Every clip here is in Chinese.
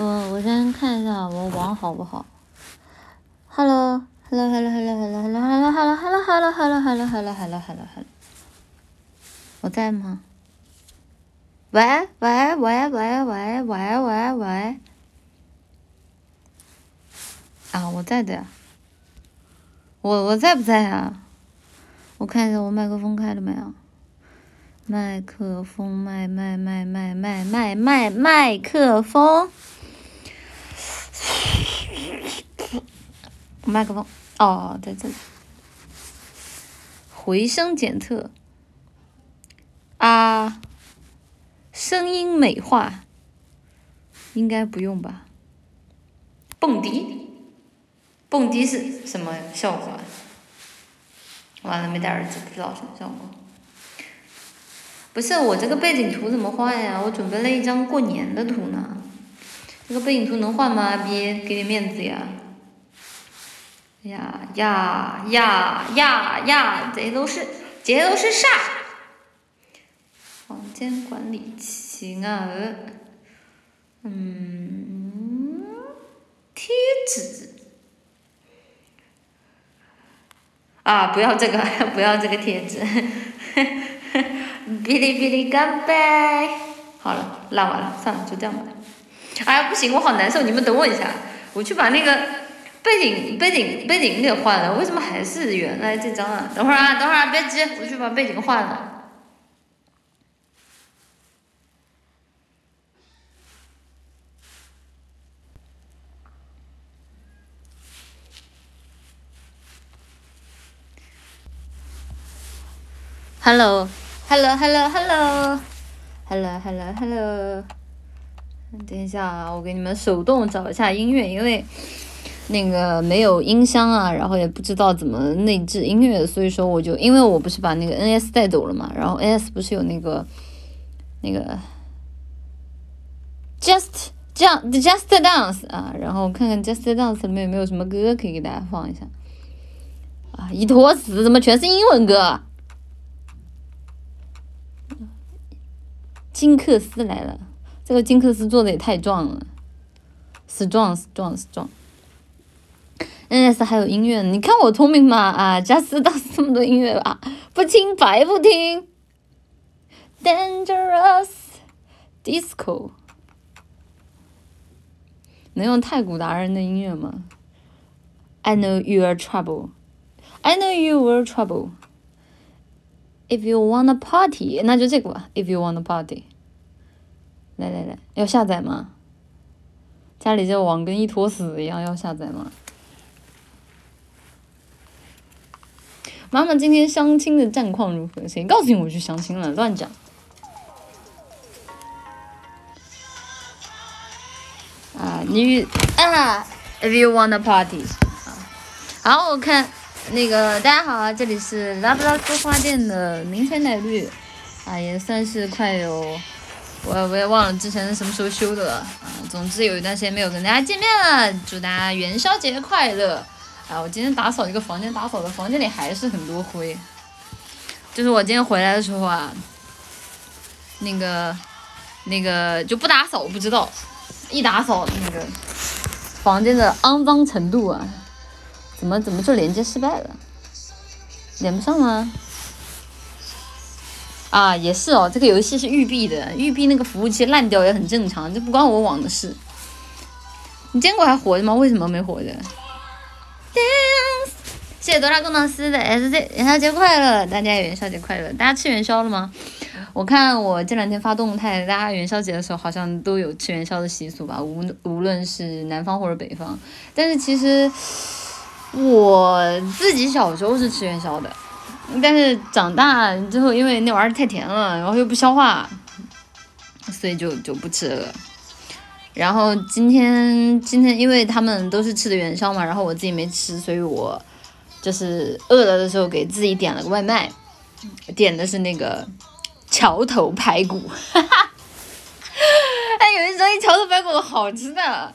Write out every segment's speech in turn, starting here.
我我先看一下我网好不好。Hello，Hello，Hello，Hello，Hello，Hello，Hello，Hello，Hello，Hello，Hello，Hello，Hello，我在吗？喂喂喂喂喂喂喂喂！啊，我在的呀。我我在不在呀？我看一下我麦克风开了没有。麦克风，麦麦麦麦麦麦麦麦克风，麦克风哦，在这里，回声检测啊，声音美化应该不用吧？蹦迪，蹦迪是什么效果？完了，没戴耳机，不知道什么效果。不是我这个背景图怎么换呀？我准备了一张过年的图呢。这个背景图能换吗？别给点面子呀！呀呀呀呀呀！这都是这都是啥？房间管理器啊，嗯，贴纸啊，不要这个，不要这个贴纸。哔哩哔哩干杯！好了，拉完了，算了，就这样吧。哎呀，不行，我好难受，你们等我一下，我去把那个背景背景背景给换了。为什么还是原来这张啊？等会儿啊，等会儿啊，别急，我去把背景换了。Hello。等一下啊，我给你们手动找一下音乐，因为那个没有音箱啊，然后也不知道怎么内置音乐，所以说我就因为我不是把那个 NS 带走了嘛，然后 NS 不是有那个那个 Just 这样 Just Dance 啊，然后看看 Just Dance 里面有没有什么歌可以给大家放一下。啊，一坨屎，怎么全是英文歌？金克斯来了，这个金克斯做的也太壮了，strong，strong，strong。NS 还有音乐，你看我聪明吗？啊，just 到这么多音乐啊，不听白不听。Dangerous disco，能用太古达人的音乐吗？I know you're trouble. I know your trouble. If you wanna party，那就这个吧。If you wanna party，来来来，要下载吗？家里这网跟一坨屎一样，要下载吗？妈妈今天相亲的战况如何？谁告诉你我去相亲了？乱讲！啊，你啊，If you wanna party，好，我看。那个大家好啊，这里是拉布拉多花店的明天奶绿，啊，也算是快有，我我也忘了之前什么时候修的了啊。总之有一段时间没有跟大家见面了，祝大家元宵节快乐！啊，我今天打扫一个房间，打扫的房间里还是很多灰，就是我今天回来的时候啊，那个那个就不打扫我不知道，一打扫那个房间的肮脏程度啊。怎么怎么就连接失败了？连不上吗？啊，也是哦，这个游戏是育碧的，育碧那个服务器烂掉也很正常，这不关我网的事。你坚果还活着吗？为什么没活着？谢谢哆啦工程师的 S Z，元宵节快乐！大家元宵节快乐！大家吃元宵了吗？我看我这两天发动态，大家元宵节的时候好像都有吃元宵的习俗吧？无无论是南方或者北方，但是其实。我自己小时候是吃元宵的，但是长大之后，因为那玩意儿太甜了，然后又不消化，所以就就不吃了。然后今天今天因为他们都是吃的元宵嘛，然后我自己没吃，所以我就是饿了的时候给自己点了个外卖，点的是那个桥头排骨，哈哈，哎，有一种桥头排骨好吃的。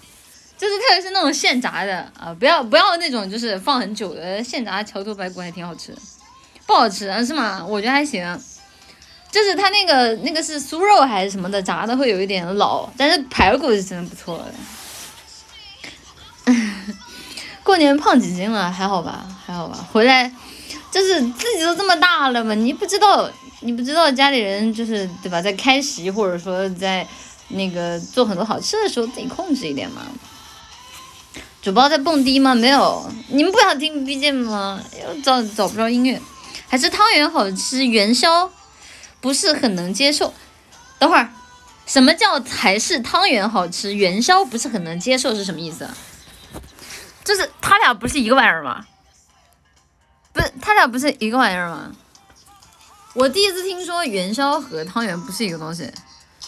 就是特别是那种现炸的啊，不要不要那种就是放很久的现炸桥头排骨还挺好吃，不好吃是吗？我觉得还行。就是它那个那个是酥肉还是什么的，炸的会有一点老，但是排骨是真的不错的。过年胖几斤了？还好吧，还好吧。回来就是自己都这么大了嘛，你不知道，你不知道家里人就是对吧，在开席或者说在那个做很多好吃的时候，自己控制一点嘛。主播在蹦迪吗？没有，你们不想听 BGM 吗？又找找不着音乐，还是汤圆好吃，元宵。不是很能接受，等会儿，什么叫还是汤圆好吃？元宵不是很能接受是什么意思？就是他俩不是一个玩意儿吗？不是他俩不是一个玩意儿吗？我第一次听说元宵和汤圆不是一个东西。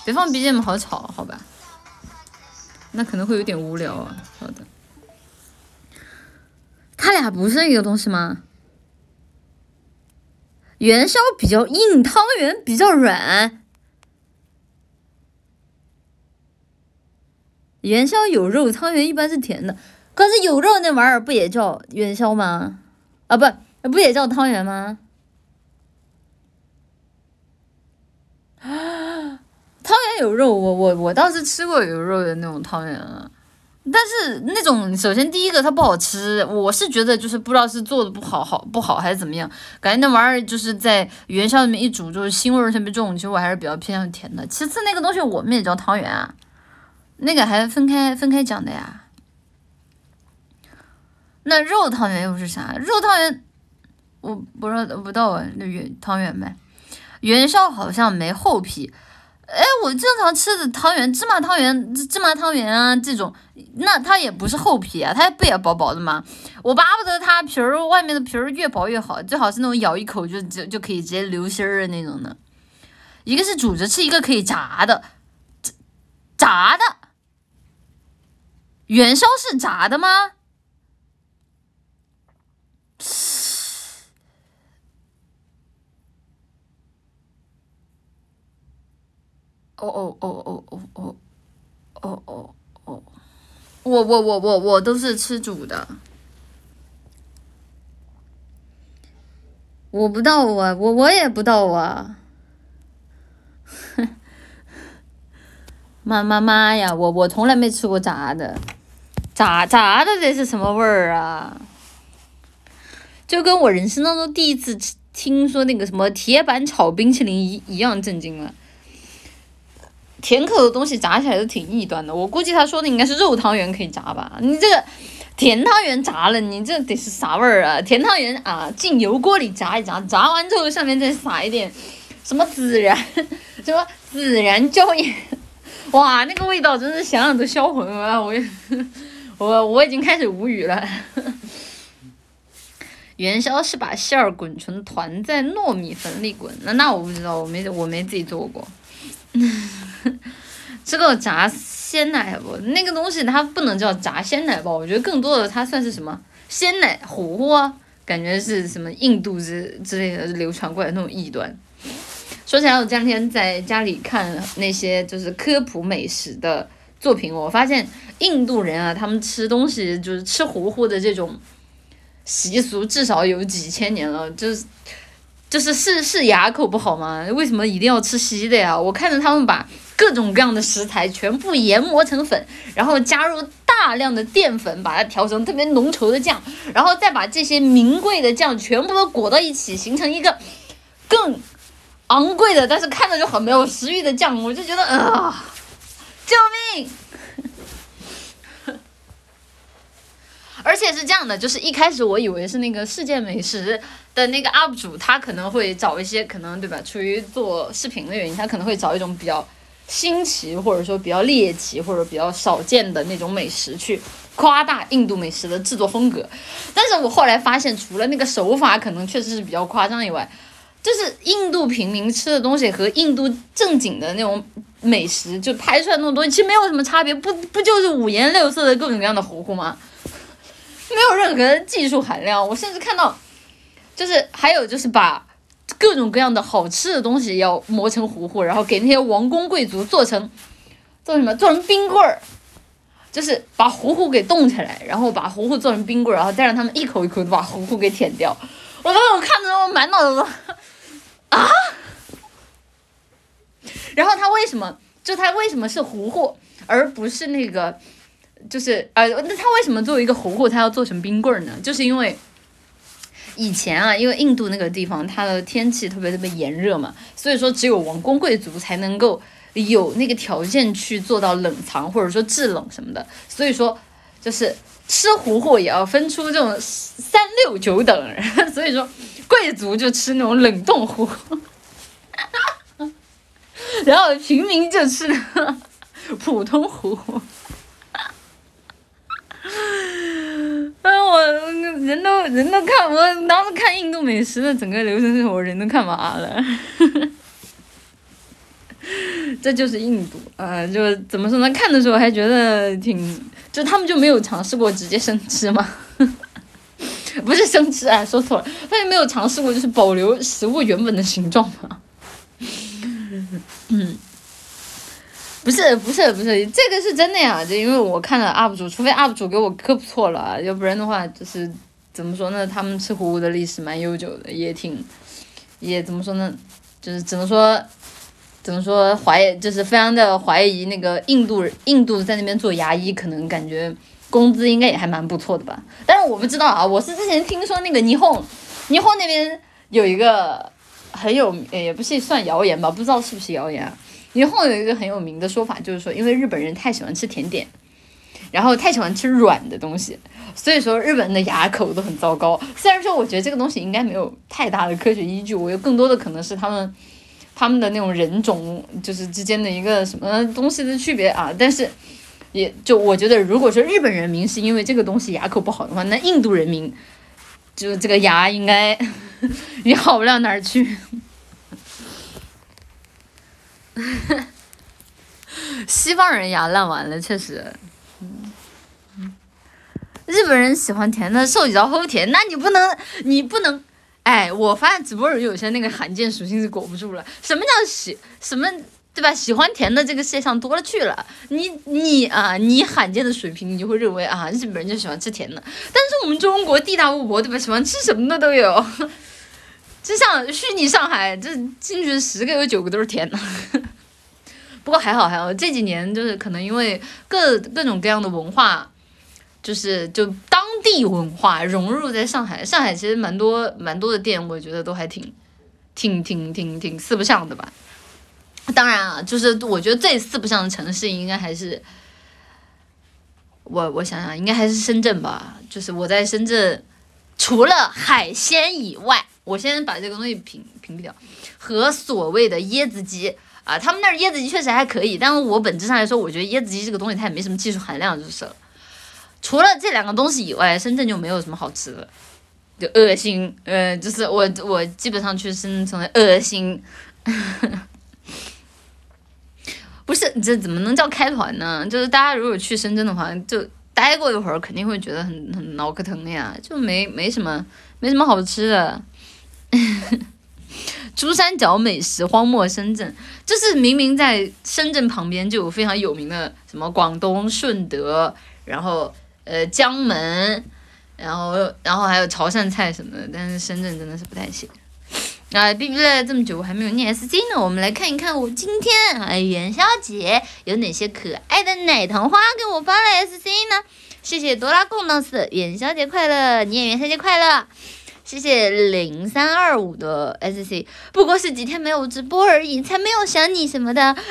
别放 BGM 好吵，好吧？那可能会有点无聊啊。好的，他俩不是一个东西吗？元宵比较硬，汤圆比较软。元宵有肉，汤圆一般是甜的。可是有肉那玩意儿不也叫元宵吗？啊，不，不也叫汤圆吗？啊，汤圆有肉，我我我倒是吃过有肉的那种汤圆啊。但是那种，首先第一个它不好吃，我是觉得就是不知道是做的不好，好不好还是怎么样，感觉那玩意儿就是在元宵里面一煮，就是腥味特别重。其实我还是比较偏向甜的。其次那个东西我们也叫汤圆啊，那个还分开分开讲的呀。那肉汤圆又是啥？肉汤圆我不知道，不知道啊，那元汤圆呗，元宵好像没厚皮。哎，我正常吃的汤圆，芝麻汤圆、芝麻汤圆啊，这种，那它也不是厚皮啊，它不也薄薄的吗？我巴不得它皮儿外面的皮儿越薄越好，最好是那种咬一口就就就可以直接流心儿的那种的。一个是煮着吃，一个可以炸的，炸的，元宵是炸的吗？哦哦哦哦哦哦哦哦哦，我我我我我都是吃煮的，我不到啊，我我也不到啊，妈妈妈呀，我我从来没吃过炸的，炸炸的这是什么味儿啊？就跟我人生当中第一次吃听说那个什么铁板炒冰淇淋一一样震惊了。甜口的东西炸起来都挺异端的，我估计他说的应该是肉汤圆可以炸吧？你这个甜汤圆炸了，你这得是啥味儿啊？甜汤圆啊，进油锅里炸一炸，炸完之后上面再撒一点什么孜然，什么孜然椒盐，哇，那个味道真是想想都销魂啊！我我我已经开始无语了。元宵是把馅儿滚成团，在糯米粉里滚，那那我不知道，我没我没自己做过。这个炸鲜奶不？那个东西它不能叫炸鲜奶吧？我觉得更多的它算是什么鲜奶糊糊啊？感觉是什么印度之之类的流传过来那种异端。说起来，我这两天在家里看那些就是科普美食的作品，我发现印度人啊，他们吃东西就是吃糊糊的这种习俗，至少有几千年了，就是。就是是是牙口不好吗？为什么一定要吃稀的呀？我看着他们把各种各样的食材全部研磨成粉，然后加入大量的淀粉，把它调成特别浓稠的酱，然后再把这些名贵的酱全部都裹到一起，形成一个更昂贵的，但是看着就很没有食欲的酱，我就觉得啊，救命！而且是这样的，就是一开始我以为是那个世界美食的那个 UP 主，他可能会找一些可能对吧，出于做视频的原因，他可能会找一种比较新奇或者说比较猎奇或者比较少见的那种美食去夸大印度美食的制作风格。但是我后来发现，除了那个手法可能确实是比较夸张以外，就是印度平民吃的东西和印度正经的那种美食就拍出来那种东西，其实没有什么差别，不不就是五颜六色的各种各样的糊糊吗？没有任何技术含量，我甚至看到，就是还有就是把各种各样的好吃的东西要磨成糊糊，然后给那些王公贵族做成做什么做成冰棍儿，就是把糊糊给冻起来，然后把糊糊做成冰棍儿，然后再让他们一口一口的把糊糊给舔掉。我当时我看着我满脑子都啊，然后他为什么就他为什么是糊糊，而不是那个就是呃，那他为什么作为一个糊糊，他要做成冰棍儿呢？就是因为以前啊，因为印度那个地方它的天气特别特别炎热嘛，所以说只有王公贵族才能够有那个条件去做到冷藏或者说制冷什么的，所以说就是吃糊糊也要分出这种三六九等，所以说贵族就吃那种冷冻糊糊。然后平民就吃普通糊糊，哎，我人都人都看我当时看印度美食的整个流程是我人都看麻了，这就是印度啊，就怎么说呢？看的时候还觉得挺，就他们就没有尝试过直接生吃吗？不是生吃啊，说错了，他就没有尝试过就是保留食物原本的形状吗？嗯，不是不是不是，这个是真的呀，就因为我看了 UP 主，除非 UP 主给我科普错了，要不然的话就是怎么说呢？他们吃糊糊的历史蛮悠久的，也挺也怎么说呢？就是只能说怎么说怀，就是非常的怀疑那个印度印度在那边做牙医，可能感觉工资应该也还蛮不错的吧。但是我不知道啊，我是之前听说那个霓虹霓虹那边有一个。很有，也不是算谣言吧，不知道是不是谣言。霓虹有一个很有名的说法，就是说，因为日本人太喜欢吃甜点，然后太喜欢吃软的东西，所以说日本人的牙口都很糟糕。虽然说我觉得这个东西应该没有太大的科学依据，我有更多的可能是他们他们的那种人种就是之间的一个什么东西的区别啊。但是也就我觉得，如果说日本人民是因为这个东西牙口不好的话，那印度人民就这个牙应该。也好不了哪儿去，西方人牙烂完了，确实。日本人喜欢甜的，受脚齁甜，那你不能，你不能，哎，我发现直播人有些那个罕见属性是裹不住了。什么叫喜？什么？对吧？喜欢甜的这个世界上多了去了，你你啊，你罕见的水平，你就会认为啊，日本人就喜欢吃甜的。但是我们中国地大物博，对吧？喜欢吃什么的都有。就像虚拟上海，这进去十个有九个都是甜的。不过还好还好，这几年就是可能因为各各种各样的文化，就是就当地文化融入在上海。上海其实蛮多蛮多的店，我觉得都还挺挺挺挺挺四不像的吧。当然啊，就是我觉得最四不像的城市应该还是我我想想，应该还是深圳吧。就是我在深圳，除了海鲜以外。我先把这个东西屏屏蔽掉，和所谓的椰子鸡啊，他们那儿椰子鸡确实还可以，但是我本质上来说，我觉得椰子鸡这个东西它也没什么技术含量，就是了。除了这两个东西以外，深圳就没有什么好吃的，就恶心，呃，就是我我基本上去深圳成为恶心，不是这怎么能叫开团呢？就是大家如果去深圳的话，就待过一会儿，肯定会觉得很很脑壳疼的呀，就没没什么没什么好吃的。珠三角美食荒漠深圳，就是明明在深圳旁边就有非常有名的什么广东顺德，然后呃江门，然后然后还有潮汕菜什么的，但是深圳真的是不太行。啊，哔哔了这么久，我还没有念 S C 呢，我们来看一看我今天啊元宵节有哪些可爱的奶糖花给我发了 S C 呢？谢谢哆啦贡老师，元宵节快乐，你也元宵节快乐。谢谢零三二五的 S C，不过是几天没有直播而已，才没有想你什么的。奶绿带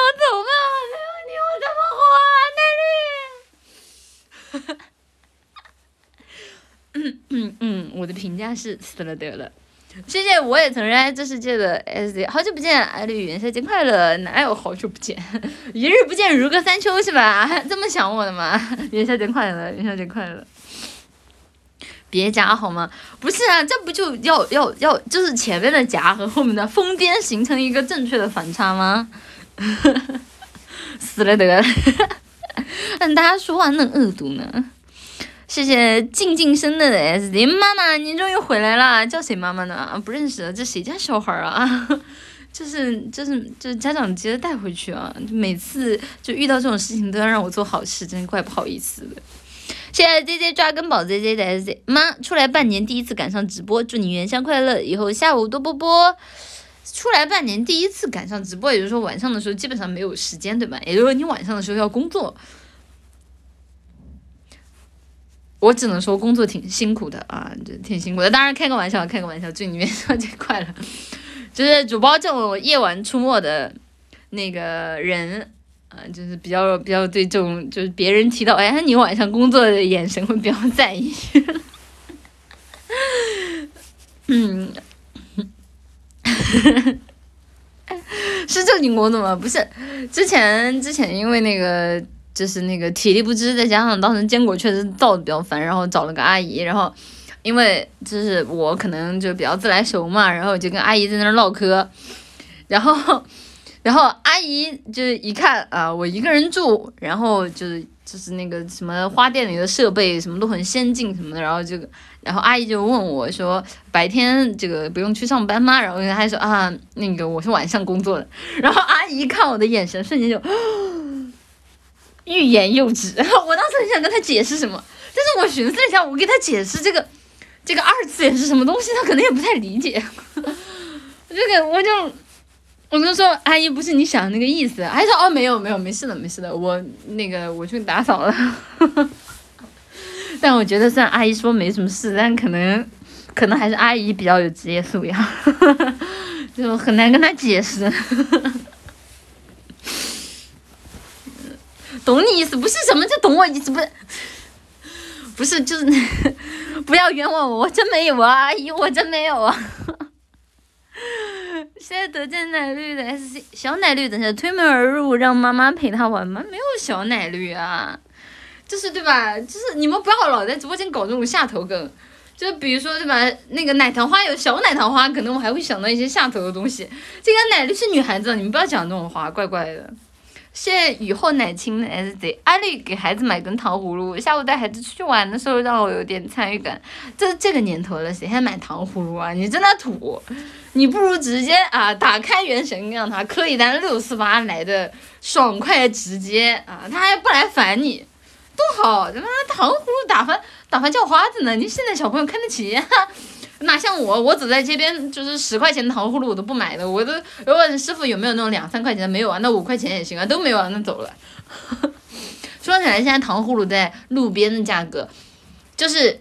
我走吧，没有你我怎么活啊？奶绿。嗯嗯嗯，我评价是死了得了。谢谢，我也承认这世界的 S C，好久不见，艾绿元宵节快乐！哪有好久不见，一日不见如隔三秋是吧？这么想我的吗？元宵节快乐，元宵节快乐。别夹好吗？不是啊，这不就要要要，就是前面的夹和后面的疯癫形成一个正确的反差吗？死了得了，但大家说话那么恶毒呢。谢谢静静生的 S D 妈妈，你终于回来了，叫谁妈妈呢？不认识，这谁家小孩啊？就是就是就是家长接着带回去啊！每次就遇到这种事情都要让我做好事，真怪不好意思的。谢谢 J J 抓根宝 J J 的 S Z 妈出来半年第一次赶上直播，祝你元宵快乐，以后下午多播播。出来半年第一次赶上直播，也就是说晚上的时候基本上没有时间，对吧？也就是说你晚上的时候要工作。我只能说工作挺辛苦的啊，就挺辛苦的。当然开个玩笑，开个玩笑，祝你元宵节快乐。就是主播这种夜晚出没的那个人，啊，就是比较比较对这种就是别人提到哎你晚上工作的眼神会比较在意。嗯，是正经工作吗？不是，之前之前因为那个。就是那个体力不支，再加上当时坚果确实造的比较烦，然后找了个阿姨，然后因为就是我可能就比较自来熟嘛，然后就跟阿姨在那儿唠嗑，然后 然后阿姨就是一看啊，我一个人住，然后就是就是那个什么花店里的设备什么都很先进什么的，然后就然后阿姨就问我说白天这个不用去上班吗？然后她说啊那个我是晚上工作的，然后阿姨看我的眼神瞬间就。欲言又止，我当时很想跟他解释什么，但是我寻思了一下，我给他解释这个，这个二次元是什么东西，他可能也不太理解。这个我就，我就说阿姨不是你想的那个意思，阿姨说哦没有没有没事的没事的，我那个我去打扫了。但我觉得虽然阿姨说没什么事，但可能可能还是阿姨比较有职业素养，就很难跟他解释。懂你意思，不是什么就懂我意思，不是，不是就是，不要冤枉我，我真没有啊，阿姨，我真没有啊。现在得见奶绿的 S C 小奶绿，等下推门而入，让妈妈陪他玩吗？没有小奶绿啊，就是对吧？就是你们不要老在直播间搞这种下头梗，就比如说对吧？那个奶糖花有小奶糖花，可能我还会想到一些下头的东西。这个奶绿是女孩子，你们不要讲这种话，怪怪的。谢雨后奶青的 S Z，阿丽给孩子买根糖葫芦，下午带孩子出去玩的时候让我有点参与感。这这个年头了，谁还买糖葫芦啊？你真的土！你不如直接啊，打开原神让他磕一单六四八来的爽快直接啊，他还不来烦你，多好！他妈糖葫芦打发打发叫花子呢？你现在小朋友看得起？哪像我，我走在街边，就是十块钱的糖葫芦我都不买的，我都如果师傅有没有那种两三块钱的，没有啊，那五块钱也行啊，都没有啊，那走了。说起来，现在糖葫芦在路边的价格，就是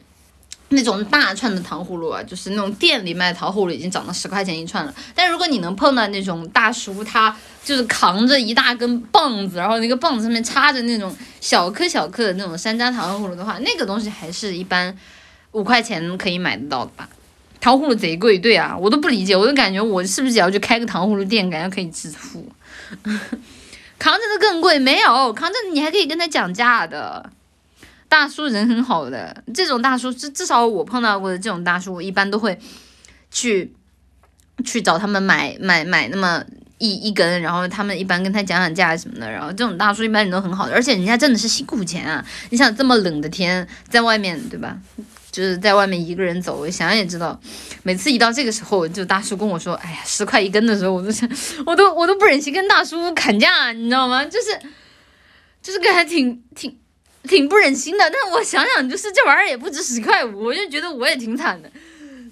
那种大串的糖葫芦啊，就是那种店里卖糖葫芦已经涨到十块钱一串了。但如果你能碰到那种大叔，他就是扛着一大根棒子，然后那个棒子上面插着那种小颗小颗的那种山楂糖葫芦的话，那个东西还是一般五块钱可以买得到的吧。糖葫芦贼贵，对啊，我都不理解，我就感觉我是不是也要去开个糖葫芦店，感觉可以致富。扛着的更贵，没有扛着你还可以跟他讲价的。大叔人很好的，这种大叔至至少我碰到过的这种大叔，我一般都会去去找他们买买买那么一一根，然后他们一般跟他讲讲价什么的，然后这种大叔一般人都很好的，而且人家真的是辛苦钱啊！你想这么冷的天，在外面对吧？就是在外面一个人走，我想也知道，每次一到这个时候，就大叔跟我说，哎呀，十块一根的时候，我都想，我都我都不忍心跟大叔砍价，你知道吗？就是，就是个还挺挺挺不忍心的。但我想想，就是这玩意儿也不值十块五，我就觉得我也挺惨的。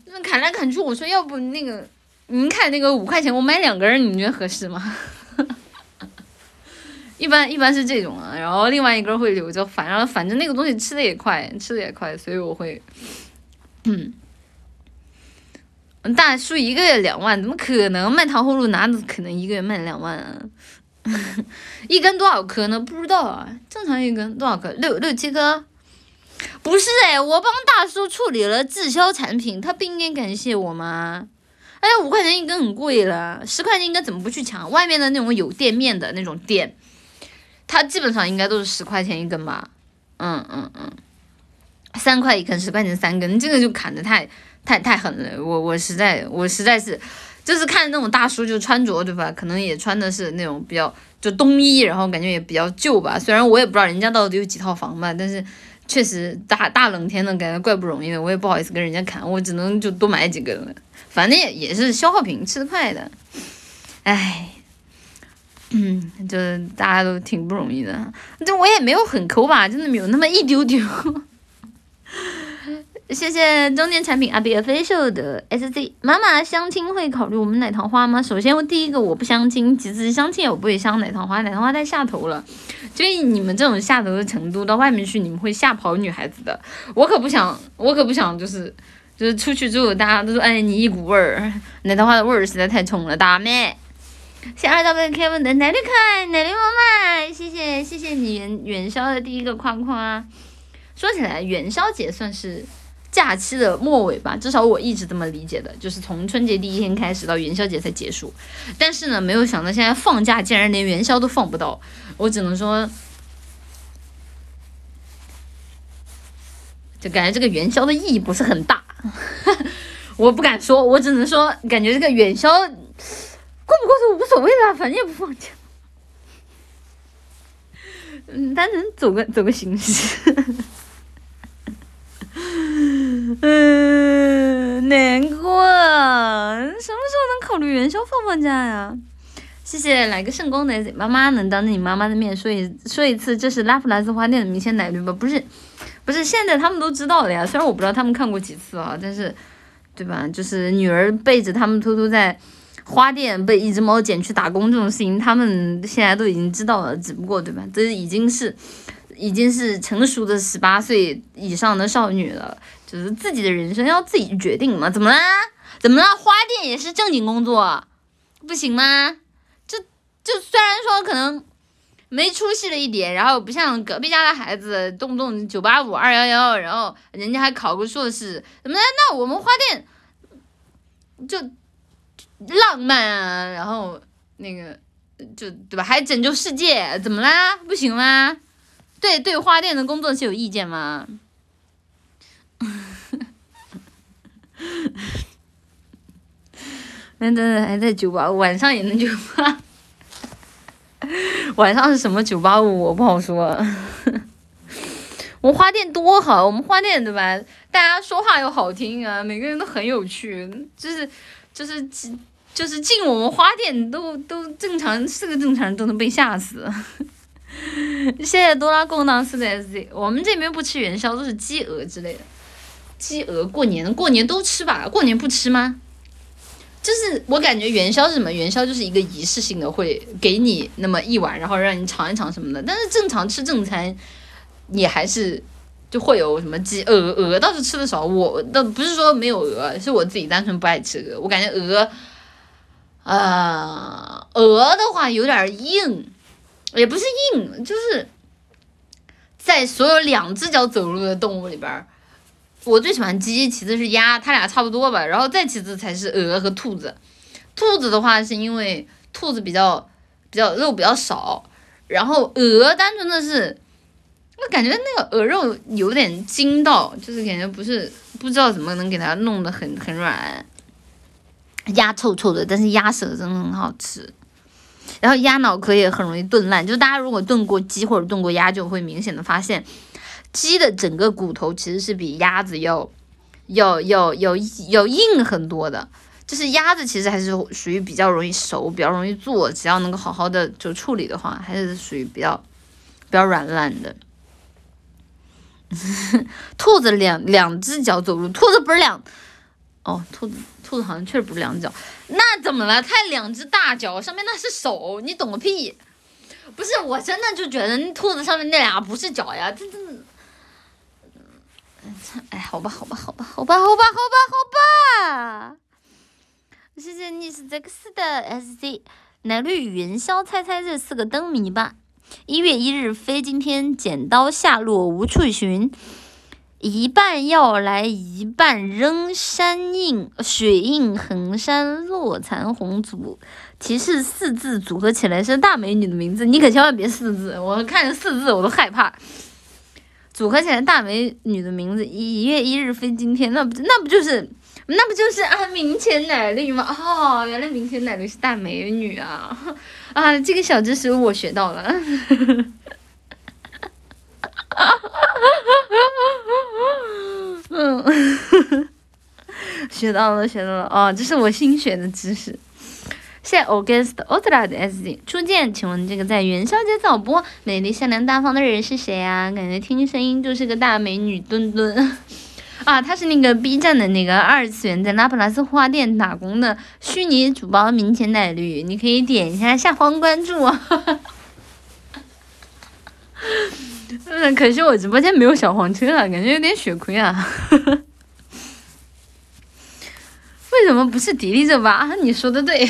那砍来砍去，我说要不那个，您看那个五块钱，我买两根，你觉得合适吗？一般一般是这种啊，然后另外一根会留着，反正反正那个东西吃的也快，吃的也快，所以我会，嗯，大叔一个月两万，怎么可能卖糖葫芦哪可能一个月卖两万啊？一根多少颗呢？不知道啊，正常一根多少颗？六六七颗？不是哎，我帮大叔处理了滞销产品，他不应该感谢我吗？哎，五块钱一根很贵了，十块钱应该怎么不去抢？外面的那种有店面的那种店。它基本上应该都是十块钱一根吧，嗯嗯嗯，三块一根，十块钱三根，这个就砍的太太太狠了，我我实在我实在是，就是看那种大叔就穿着对吧，可能也穿的是那种比较就冬衣，然后感觉也比较旧吧，虽然我也不知道人家到底有几套房吧，但是确实大大冷天的感觉怪不容易的，我也不好意思跟人家砍，我只能就多买几根了，反正也也是消耗品，吃的快的，唉。嗯，就是大家都挺不容易的，就我也没有很抠吧，真的没有那么一丢丢。谢谢中年产品阿比 official 的 SZ 妈妈相亲会考虑我们奶糖花吗？首先，第一个我不相亲，其次相亲也不会相奶糖花，奶糖花太下头了。就以你们这种下头的程度，到外面去你们会吓跑女孩子的。我可不想，我可不想，就是就是出去之后大家都说，哎，你一股味儿，奶糖花的味儿实在太冲了，大妹。谢二 W Kevin 的奶绿可爱，奶绿妈妈，谢谢谢谢你元元宵的第一个夸夸。说起来，元宵节算是。假期的末尾吧，至少我一直这么理解的，就是从春节第一天开始到元宵节才结束。但是呢，没有想到现在放假竟然连元宵都放不到，我只能说，就感觉这个元宵的意义不是很大。我不敢说，我只能说，感觉这个元宵过不过是无所谓了，反正也不放假。嗯，单纯走个走个形式。嗯，难过。什么时候能考虑元宵放放假呀？谢谢来个圣光的妈妈，能当着你妈妈的面说一说一次，这是拉普拉斯花店的明星奶绿吧？不是，不是，现在他们都知道了呀。虽然我不知道他们看过几次啊，但是，对吧？就是女儿背着他们偷偷在花店被一只猫捡去打工这种事情，他们现在都已经知道了。只不过，对吧？这已经是。已经是成熟的十八岁以上的少女了，就是自己的人生要自己决定嘛？怎么啦？怎么啦？花店也是正经工作，不行吗？就就虽然说可能没出息了一点，然后不像隔壁家的孩子动不动九八五二幺幺，然后人家还考个硕士，怎么？那我们花店就浪漫啊，然后那个就对吧？还拯救世界，怎么啦？不行吗？对对，花店的工作是有意见吗？那等等还在九八五，晚上也能九八？晚上是什么九八五？我不好说。我花店多好，我们花店对吧？大家说话又好听啊，每个人都很有趣，就是就是进就是进我们花店都都正常，是个正常人都能被吓死。谢谢多拉贡当四的 SZ，我们这边不吃元宵，都是鸡鹅之类的。鸡鹅过年过年都吃吧，过年不吃吗？就是我感觉元宵是什么？元宵就是一个仪式性的，会给你那么一碗，然后让你尝一尝什么的。但是正常吃正餐，也还是就会有什么鸡鹅鹅倒是吃的少，我倒不是说没有鹅，是我自己单纯不爱吃鹅。我感觉鹅，呃，鹅的话有点硬。也不是硬，就是在所有两只脚走路的动物里边，我最喜欢鸡，其次是鸭，它俩差不多吧，然后再其次才是鹅和兔子。兔子的话是因为兔子比较比较肉比较少，然后鹅单纯的是，我感觉那个鹅肉有点筋道，就是感觉不是不知道怎么能给它弄得很很软。鸭臭臭的，但是鸭舌真的很好吃。然后鸭脑壳也很容易炖烂，就大家如果炖过鸡或者炖过鸭，就会明显的发现，鸡的整个骨头其实是比鸭子要，要要要要硬很多的。就是鸭子其实还是属于比较容易熟、比较容易做，只要能够好好的就处理的话，还是属于比较比较软烂的。兔子两两只脚走路，兔子不是两，哦，兔子。兔子好像确实不是两脚，那怎么了？它两只大脚，上面那是手，你懂个屁！不是，我真的就觉得兔子上面那俩不是脚呀，这这，哎，好吧，好吧，好吧，好吧，好吧，好吧，好吧。谢谢你是这个是的 SZ 奶绿云霄，猜猜这四个灯谜吧。一月一日非今天，剪刀下落无处寻。一半要来，一半扔。山映水映衡山，落残红组。提示四字组合起来是大美女的名字，你可千万别四字，我看着四字我都害怕。组合起来大美女的名字，一月一日非今天，那不那不就是那不就是啊？明前奶绿吗？哦，原来明前奶绿是大美女啊！啊，这个小知识我学到了。嗯，学到了，学到了哦，这是我新学的知识。谢谢 August Ultra 的 SD 初见，请问这个在元宵节早播，美丽善良大方的人是谁啊？感觉听声音就是个大美女墩墩啊，他是那个 B 站的那个二次元，在拉普拉斯花店打工的虚拟主播明前奶绿，你可以点一下下方关注。嗯，可惜我直播间没有小黄车啊，感觉有点血亏啊。为什么不是迪丽热巴？你说的对。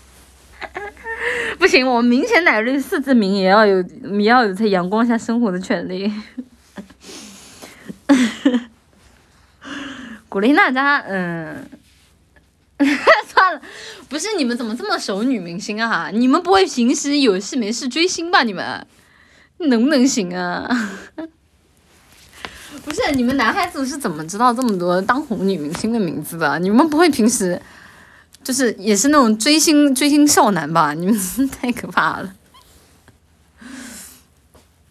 不行，我明前奶绿四字名也要有，也要有在阳光下生活的权利。古力娜扎，嗯，算了，不是你们怎么这么熟女明星啊？你们不会平时有事没事追星吧？你们能不能行啊？不是你们男孩子是怎么知道这么多当红女明星的名字的？你们不会平时就是也是那种追星追星少男吧？你们 太可怕了。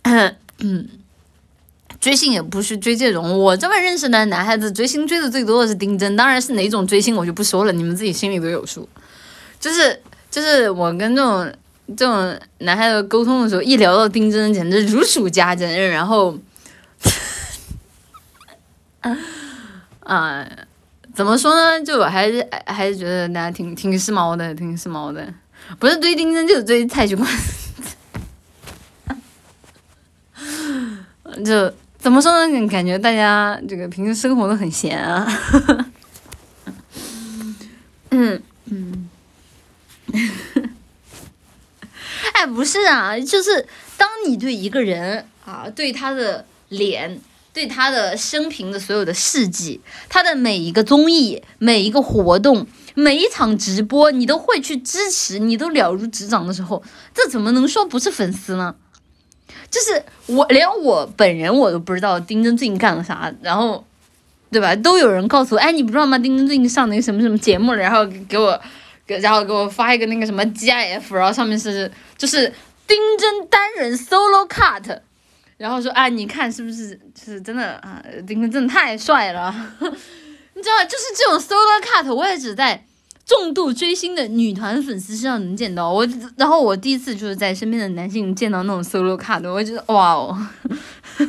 嗯，追星也不是追这种，我这么认识的男孩子追星追的最多的是丁真，当然是哪种追星我就不说了，你们自己心里都有数。就是就是我跟这种这种男孩子沟通的时候，一聊到丁真，简直如数家珍，然后。啊，怎么说呢？就我还是还是觉得大家挺挺时髦的，挺时髦的。不是追丁真，就是追蔡徐坤。就怎么说呢？感觉大家这个平时生活都很闲啊。嗯 嗯。哎，不是啊，就是当你对一个人啊，对他的脸。对他的生平的所有的事迹，他的每一个综艺、每一个活动、每一场直播，你都会去支持，你都了如指掌的时候，这怎么能说不是粉丝呢？就是我连我本人我都不知道丁真最近干了啥，然后，对吧？都有人告诉我，哎，你不知道吗？丁真最近上那个什么什么节目了，然后给我，给然后给我发一个那个什么 GIF，然后上面是就是丁真单人 solo cut。然后说啊，你看是不是是真的啊？丁真真的太帅了，你知道就是这种 solo cut，我也只在重度追星的女团粉丝身上能见到。我然后我第一次就是在身边的男性见到那种 solo 卡的我觉得哇哦，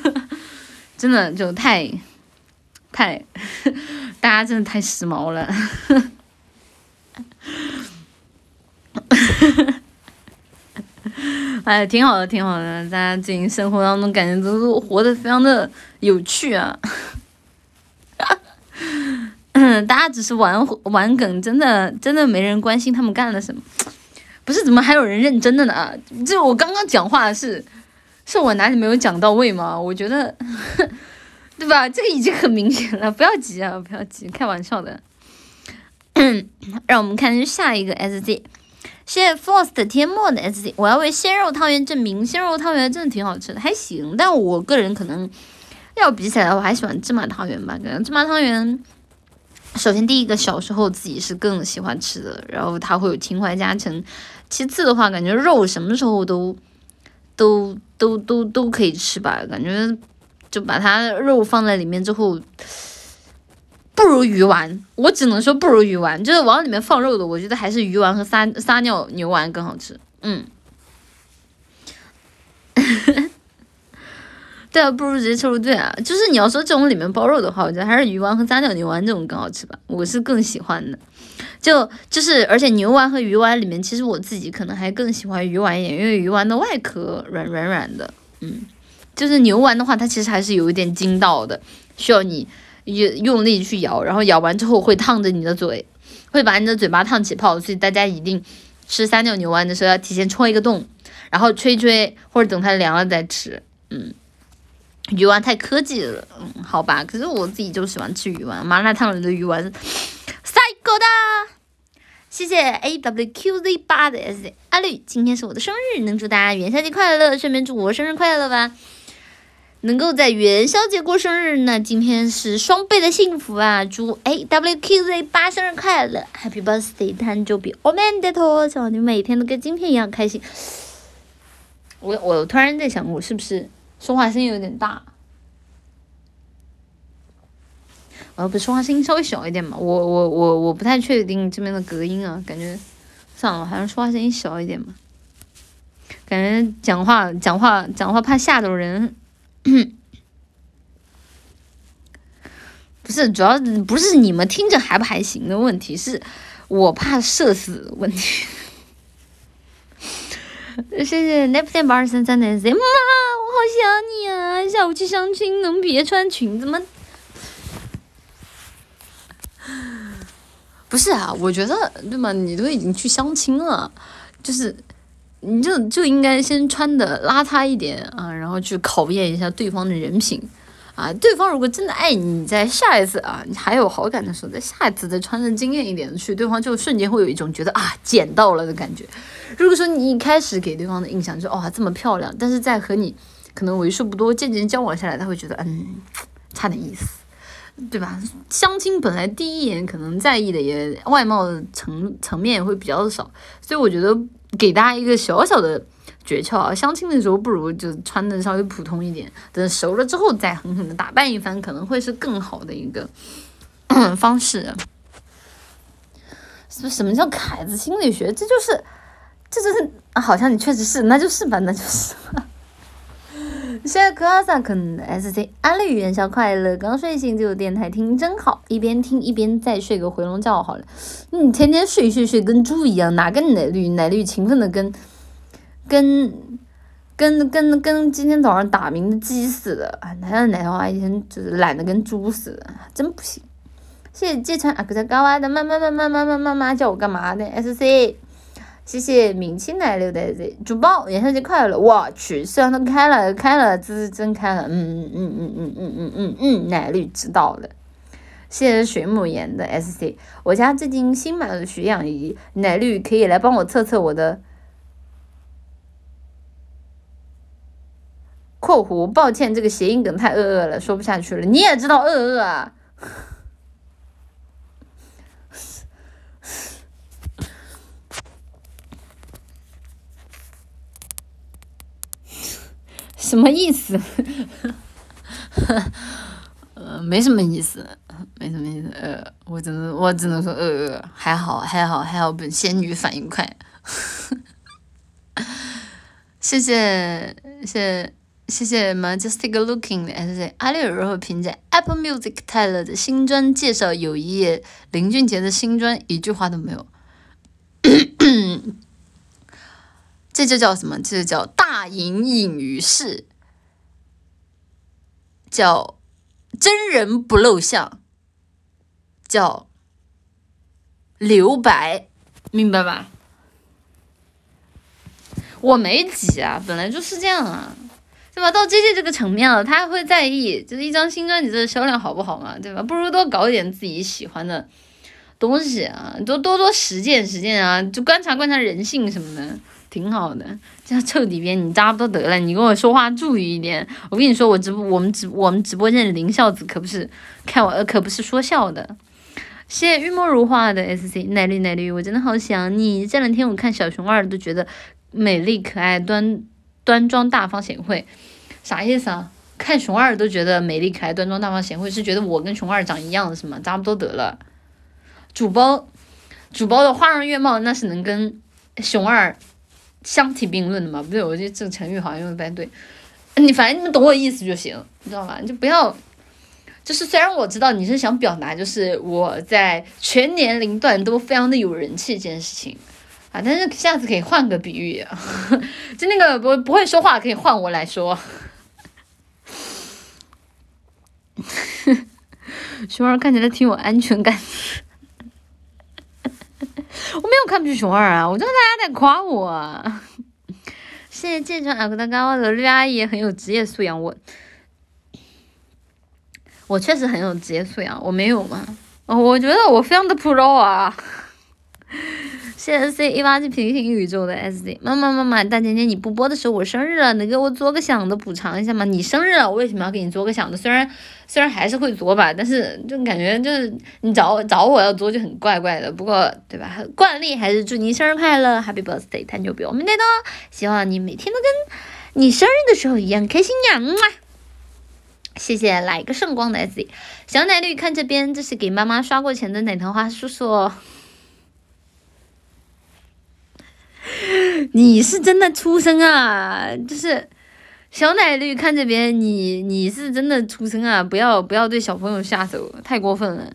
真的就太太，大家真的太时髦了。哎，挺好的，挺好的，大家最近生活当中感觉都活得非常的有趣啊。大家只是玩玩梗，真的真的没人关心他们干了什么。不是，怎么还有人认真的呢？这我刚刚讲话是，是我哪里没有讲到位吗？我觉得，对吧？这个已经很明显了，不要急啊，不要急，开玩笑的。让我们看下一个 SZ。谢谢 Force 的天墨的 S C，我要为鲜肉汤圆证明，鲜肉汤圆真的挺好吃的，还行。但我个人可能要比起来，我还喜欢芝麻汤圆吧。感觉芝麻汤圆，首先第一个小时候自己是更喜欢吃的，然后它会有情怀加成。其次的话，感觉肉什么时候都都都都都可以吃吧，感觉就把它肉放在里面之后。不如鱼丸，我只能说不如鱼丸。就是往里面放肉的，我觉得还是鱼丸和撒撒尿牛丸更好吃。嗯，对啊，不如直接吃入队啊。就是你要说这种里面包肉的话，我觉得还是鱼丸和撒尿牛丸这种更好吃吧，我是更喜欢的。就就是，而且牛丸和鱼丸里面，其实我自己可能还更喜欢鱼丸一点，因为鱼丸的外壳软软软的。嗯，就是牛丸的话，它其实还是有一点筋道的，需要你。用用力去咬，然后咬完之后会烫着你的嘴，会把你的嘴巴烫起泡，所以大家一定吃三角牛丸的时候要提前戳一个洞，然后吹吹，或者等它凉了再吃。嗯，鱼丸太科技了，嗯，好吧。可是我自己就喜欢吃鱼丸，麻辣烫里的鱼丸，赛狗的。谢谢 A W Q Z 八的 S 阿绿，今天是我的生日，能祝大家元宵节快乐，顺便祝我生日快乐吧。能够在元宵节过生日，那今天是双倍的幸福啊！祝 A W Q Z 八生日快乐，Happy Birthday，弹就比 o m a n d 托，希望你每天都跟今天一样开心。我我突然在想，我是不是说话声音有点大？我要不说话声音稍微小一点嘛？我我我我不太确定这边的隔音啊，感觉算了，还是说话声音小一点吧。感觉讲话讲话讲话怕吓到人。不是，主要不是你们听着还不还行的问题，是我怕社死问题。谢谢 Neptune 八二三三的 Z，妈，我好想你啊！下午去相亲，能别穿裙子吗？不是啊，我觉得对嘛？你都已经去相亲了，就是你就就应该先穿的邋遢一点啊，然后去考验一下对方的人品。啊，对方如果真的爱你，你在下一次啊，你还有好感的时候，在下一次再穿上惊艳一点的去，对方就瞬间会有一种觉得啊捡到了的感觉。如果说你一开始给对方的印象就哦这么漂亮，但是在和你可能为数不多渐渐交往下来，他会觉得嗯差点意思，对吧？相亲本来第一眼可能在意的也外貌层层面也会比较少，所以我觉得给大家一个小小的。诀窍啊！相亲的时候不如就穿的稍微普通一点，等熟了之后再狠狠的打扮一番，可能会是更好的一个 方式。什什么叫凯子心理学？这就是，这就是好像你确实是，那就是吧，那就是。谢谢克阿萨肯 S C 安利元宵快乐，刚睡醒就有电台听真好，一边听一边再睡个回笼觉好了。你天天睡睡睡跟猪一样，哪个奶绿奶绿勤奋的跟。跟跟跟跟今天早上打鸣的鸡似的，哎，哪有哪话一天就是懒得跟猪似的，真不行。谢谢芥川阿克在高啊的妈妈妈妈妈妈妈妈叫我干嘛的？S C，谢谢明清奶六的 Z 主播元宵节快乐！我去，虽然都开了开了，这是真开了，嗯嗯嗯嗯嗯嗯嗯嗯嗯，奶绿知道了。谢谢水母岩的 S C，我家最近新买了血氧仪，奶绿可以来帮我测测我的。括弧，抱歉，这个谐音梗太恶恶了，说不下去了。你也知道恶恶啊？什么意思？呃，没什么意思，没什么意思。呃，我只能我只能说恶恶，还好还好还好，本仙女反应快。谢 谢谢。谢谢 Majestic Looking 的 S 阿里尔如何评价 Apple Music 泰勒的新专介绍？有一页林俊杰的新专一句话都没有，这就叫什么？这就叫大隐隐于市，叫真人不露相，叫留白，明白吧？我没挤啊，本来就是这样啊。对吧？到 J J 这个层面了，他还会在意就是一张新专辑的销量好不好嘛？对吧？不如多搞一点自己喜欢的东西啊，多多多实践实践啊，就观察观察人性什么的，挺好的。这样臭底边你扎不都得了？你跟我说话注意一点。我跟你说，我直播我们直我们直播间的林孝子可不是开玩，可不是说笑的。谢谢玉墨如画的 S C 奶绿奶绿，我真的好想你。这两天我看小熊二都觉得美丽可爱端。端庄大方贤惠，啥意思啊？看熊二都觉得美丽可爱、端庄大方贤惠，是觉得我跟熊二长一样是吗？差不多得了。主播，主播的花容月貌那是能跟熊二相提并论的吗？不对，我觉得这成语好像用的不太对。你反正你们懂我意思就行，你知道吧？你就不要，就是虽然我知道你是想表达，就是我在全年龄段都非常的有人气这件事情。啊，但是下次可以换个比喻，就那个不不会说话可以换我来说。熊二看起来挺有安全感，我没有看不起熊二啊，我觉得大家在夸我。谢谢建成阿哥的高的绿阿姨很有职业素养，我我确实很有职业素养，我没有吗？我觉得我非常的 pro 啊。谢谢 C 一八七平行宇宙的 S D 妈妈妈妈大姐姐你不播的时候我生日了，能给我做个响的补偿一下吗？你生日了，我为什么要给你做个响的？虽然虽然还是会作吧，但是就感觉就是你找找我要作就很怪怪的。不过对吧？惯例还是祝你生日快乐，Happy Birthday，太牛逼，我们得到，希望你每天都跟你生日的时候一样开心呀！嗯啊谢谢来个圣光的 S D 小奶绿看这边，这是给妈妈刷过钱的奶糖花叔叔。你是真的出生啊，就是小奶绿看这边，你你是真的出生啊！不要不要对小朋友下手，太过分了。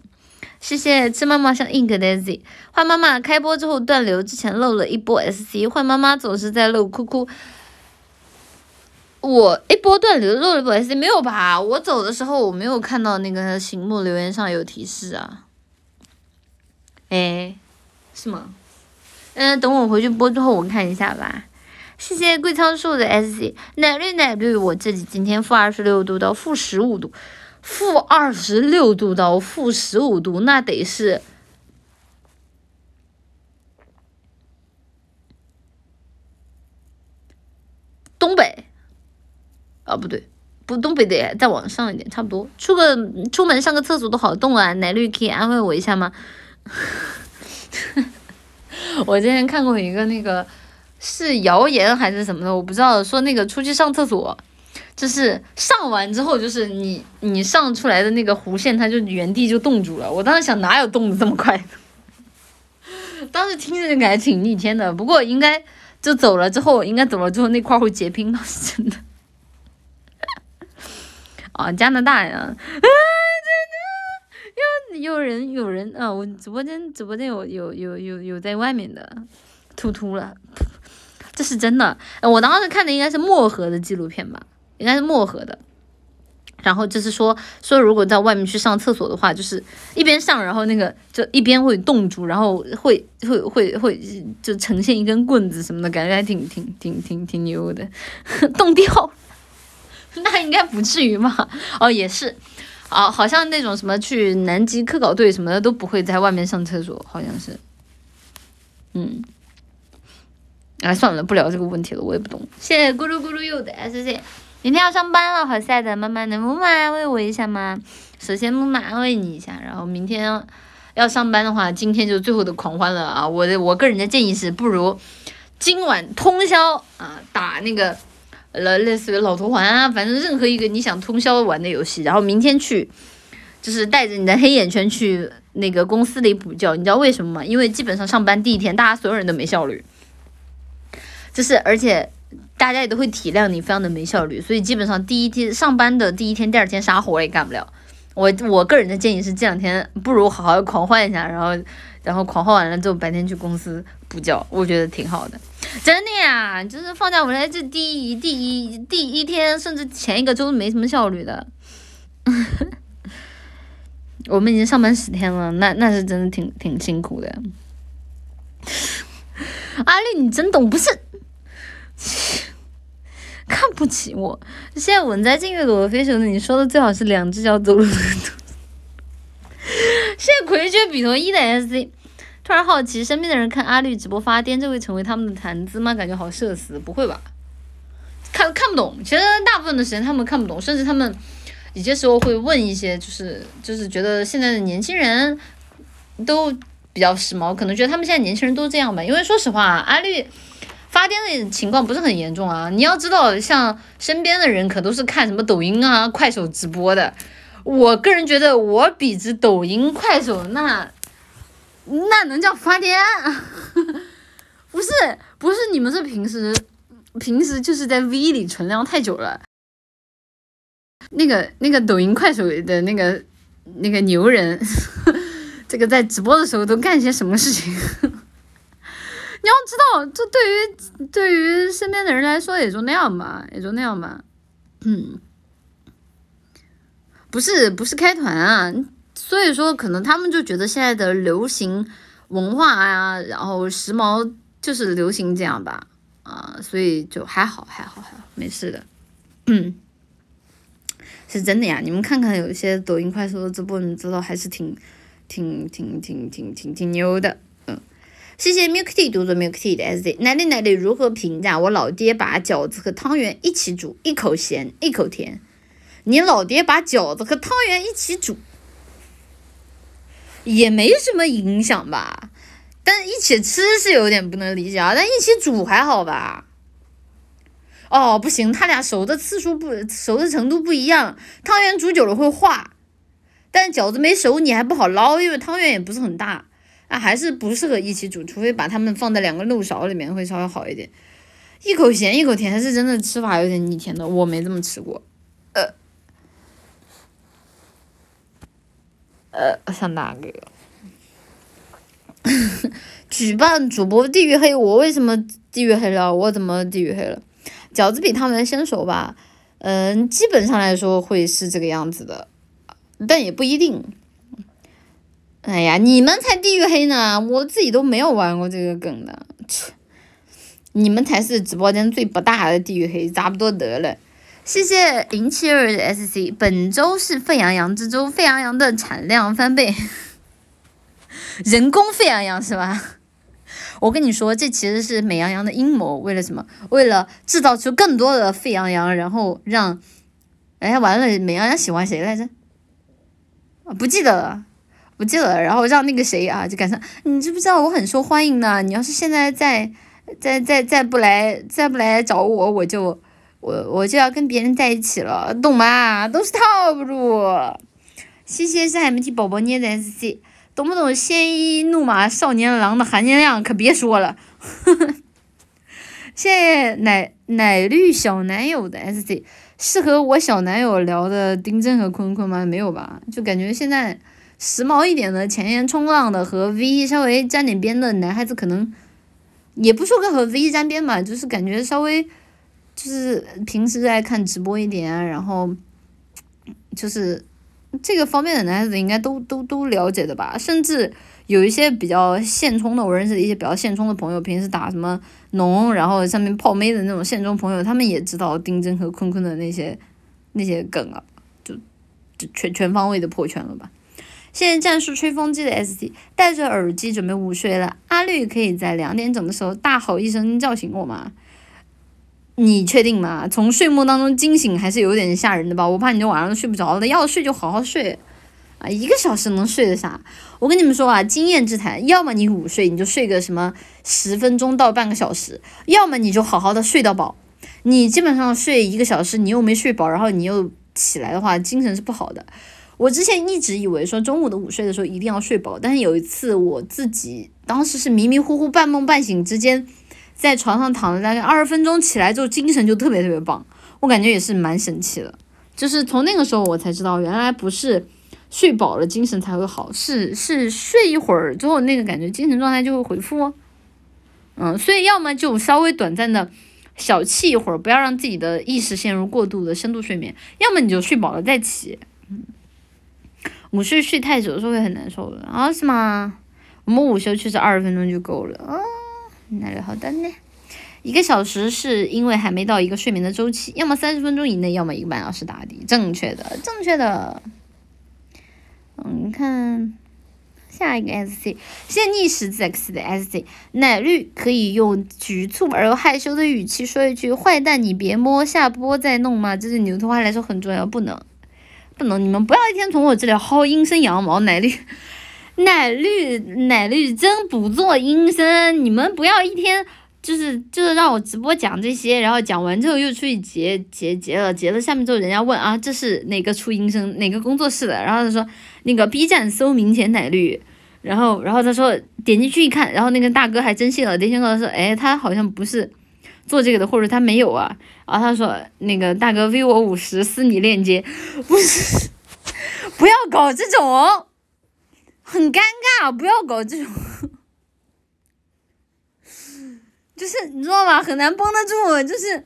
谢谢吃妈妈像 ink 的 daisy，坏妈妈开播之后断流，之前漏了一波 sc，坏妈妈总是在漏哭哭。我一波断流漏了一波 sc 没有吧？我走的时候我没有看到那个醒目留言上有提示啊。哎，是吗？嗯，等我回去播之后我看一下吧。谢谢桂仓树的 sc，奶绿奶绿，我这里今天负二十六度到负十五度。负二十六度到负十五度，那得是东北啊？不对，不东北得再往上一点，差不多。出个出门上个厕所都好冻啊！奶绿可以安慰我一下吗？我之前看过一个那个是谣言还是什么的，我不知道，说那个出去上厕所。就是上完之后，就是你你上出来的那个弧线，它就原地就冻住了。我当时想，哪有冻的这么快？当时听着就感觉挺逆天的。不过应该就走了之后，应该走了之后那块会结冰，倒是真的。啊，加拿大呀！有人有人啊！我直播间直播间有有有有有在外面的，突突了，这是真的。我当时看的应该是漠河的纪录片吧。应该是漠河的，然后就是说说如果在外面去上厕所的话，就是一边上，然后那个就一边会冻住，然后会会会会就呈现一根棍子什么的，感觉还挺挺挺挺挺牛的，冻掉，那应该不至于嘛？哦，也是，啊，好像那种什么去南极科考队什么的都不会在外面上厕所，好像是，嗯，哎，算了，不聊这个问题了，我也不懂。谢谢咕噜咕噜又的 S C。明天要上班了，好晒的，妈妈能木马安慰我一下吗？首先木马安慰你一下，然后明天要上班的话，今天就最后的狂欢了啊！我的我个人的建议是，不如今晚通宵啊，打那个了类似于老头环啊，反正任何一个你想通宵玩的游戏，然后明天去就是带着你的黑眼圈去那个公司里补觉，你知道为什么吗？因为基本上上班第一天，大家所有人都没效率，就是而且。大家也都会体谅你非常的没效率，所以基本上第一天上班的第一天、第二天啥活也干不了。我我个人的建议是，这两天不如好好狂欢一下，然后然后狂欢完了之后，白天去公司补觉，我觉得挺好的。真的呀，就是放假回来这第一第一第一天，甚至前一个周没什么效率的。我们已经上班十天了，那那是真的挺挺辛苦的。阿丽，你真懂不是？看不起我！现在稳在静月朵的飞熊的，你说的最好是两只脚走路的。现在魁缺比头一的 SC，突然好奇，身边的人看阿绿直播发癫，这会成为他们的谈资吗？感觉好社死，不会吧？看看不懂，其实大部分的时间他们看不懂，甚至他们有些时候会问一些，就是就是觉得现在的年轻人都比较时髦，可能觉得他们现在年轻人都这样吧。因为说实话，阿绿。发癫的情况不是很严重啊！你要知道，像身边的人可都是看什么抖音啊、快手直播的。我个人觉得，我比之抖音、快手，那那能叫发癫？不是，不是，你们是平时平时就是在 V 里存量太久了。那个那个抖音、快手的那个那个牛人，这个在直播的时候都干些什么事情？你要知道，这对于对于身边的人来说，也就那样吧，也就那样吧。嗯，不是不是开团啊，所以说可能他们就觉得现在的流行文化啊，然后时髦就是流行这样吧，啊，所以就还好还好还好，没事的。嗯，是真的呀，你们看看有一些抖音、快手的直播，你知道还是挺挺挺挺挺挺挺牛的。嗯谢谢 milk tea 读者 milk tea 的 SZ，奶奶奶奶如何评价我老爹把饺子和汤圆一起煮，一口咸一口甜？你老爹把饺子和汤圆一起煮，也没什么影响吧？但一起吃是有点不能理解啊，但一起煮还好吧？哦，不行，他俩熟的次数不熟的程度不一样，汤圆煮久了会化，但饺子没熟你还不好捞，因为汤圆也不是很大。啊，还是不适合一起煮，除非把它们放在两个漏勺里面会稍微好一点。一口咸一口甜是真的吃法有点逆天的，我没这么吃过。呃，想哪个？举办主播地域黑，我为什么地域黑了？我怎么地域黑了？饺子比他们先熟吧？嗯，基本上来说会是这个样子的，但也不一定。哎呀，你们才地域黑呢，我自己都没有玩过这个梗的，切！你们才是直播间最不大的地域黑，差不多得了。谢谢零七二的 SC，本周是沸羊羊之周，沸羊羊的产量翻倍，人工沸羊羊是吧？我跟你说，这其实是美羊羊的阴谋，为了什么？为了制造出更多的沸羊羊，然后让……哎，完了，美羊羊喜欢谁来着？不记得了。不记得了，然后让那个谁啊，就赶上，你知不知道我很受欢迎呢？你要是现在再再再再不来再不来找我，我就我我就要跟别人在一起了，懂吗？都是套路。谢谢是 MT 宝宝捏的 SC，懂不懂？鲜衣怒马少年郎的含金量可别说了。谢谢奶奶绿小男友的 SC，适合我小男友聊的丁真和坤坤吗？没有吧？就感觉现在。时髦一点的、前沿冲浪的和 V 稍微沾点边的男孩子，可能也不说跟和 V 沾边吧，就是感觉稍微就是平时爱看直播一点，然后就是这个方面的男孩子应该都都都了解的吧。甚至有一些比较现充的，我认识的一些比较现充的朋友，平时打什么农，然后上面泡妹的那种现充朋友，他们也知道丁真和坤坤的那些那些梗啊，就就全全方位的破圈了吧。现在战术吹风机的 ST 戴着耳机准备午睡了。阿绿可以在两点整的时候大吼一声叫醒我吗？你确定吗？从睡梦当中惊醒还是有点吓人的吧？我怕你这晚上都睡不着了。要睡就好好睡啊，一个小时能睡得啥？我跟你们说啊，经验之谈，要么你午睡你就睡个什么十分钟到半个小时，要么你就好好的睡到饱。你基本上睡一个小时，你又没睡饱，然后你又起来的话，精神是不好的。我之前一直以为说中午的午睡的时候一定要睡饱，但是有一次我自己当时是迷迷糊糊半梦半醒之间，在床上躺了大概二十分钟，起来之后精神就特别特别棒，我感觉也是蛮神奇的。就是从那个时候我才知道，原来不是睡饱了精神才会好，是是睡一会儿之后那个感觉精神状态就会恢复。嗯，所以要么就稍微短暂的小憩一会儿，不要让自己的意识陷入过度的深度睡眠；要么你就睡饱了再起。嗯。午睡睡太久是会很难受的啊？是吗？我们午休确实二十分钟就够了啊。那个好的呢，一个小时是因为还没到一个睡眠的周期，要么三十分钟以内，要么一个半小时打底，正确的，正确的。嗯，看下一个 S C，现逆时 X 的 S C，奶绿可以用局促而又害羞的语气说一句“坏蛋，你别摸，下播再弄”吗？这对牛头话来说很重要，不能。不能，你们不要一天从我这里薅阴生羊毛，奶绿，奶绿，奶绿真不做阴生，你们不要一天就是就是让我直播讲这些，然后讲完之后又出去结结结了，结了下面之后人家问啊这是哪个出阴生哪个工作室的，然后他说那个 B 站搜明前奶绿，然后然后他说点进去一看，然后那个大哥还真信了，点进去说哎他好像不是。做这个的，或者他没有啊？然后他说那个大哥 V 我五十私你链接，不是，不要搞这种，很尴尬，不要搞这种，就是你知道吧？很难绷得住，就是，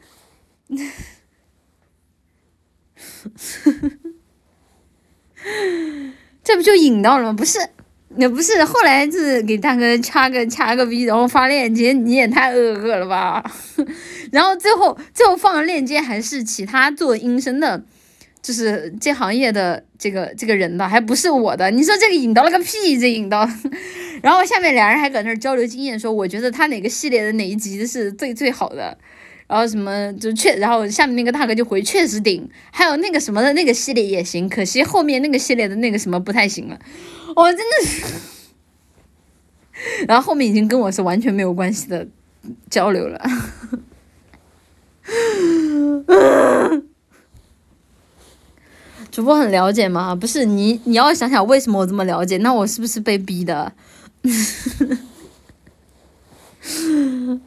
这不就引到了吗？不是。也不是，后来就是给大哥掐个掐个逼然后发链接，你也太恶恶了吧！然后最后最后放的链接还是其他做音声的，就是这行业的这个这个人的，还不是我的。你说这个引到了个屁，这引到。然后下面俩人还搁那儿交流经验，说我觉得他哪个系列的哪一集是最最好的，然后什么就确，然后下面那个大哥就回确实顶，还有那个什么的那个系列也行，可惜后面那个系列的那个什么不太行了。我真的是，然后后面已经跟我是完全没有关系的交流了。主播很了解吗？不是你，你要想想为什么我这么了解？那我是不是被逼的？啊，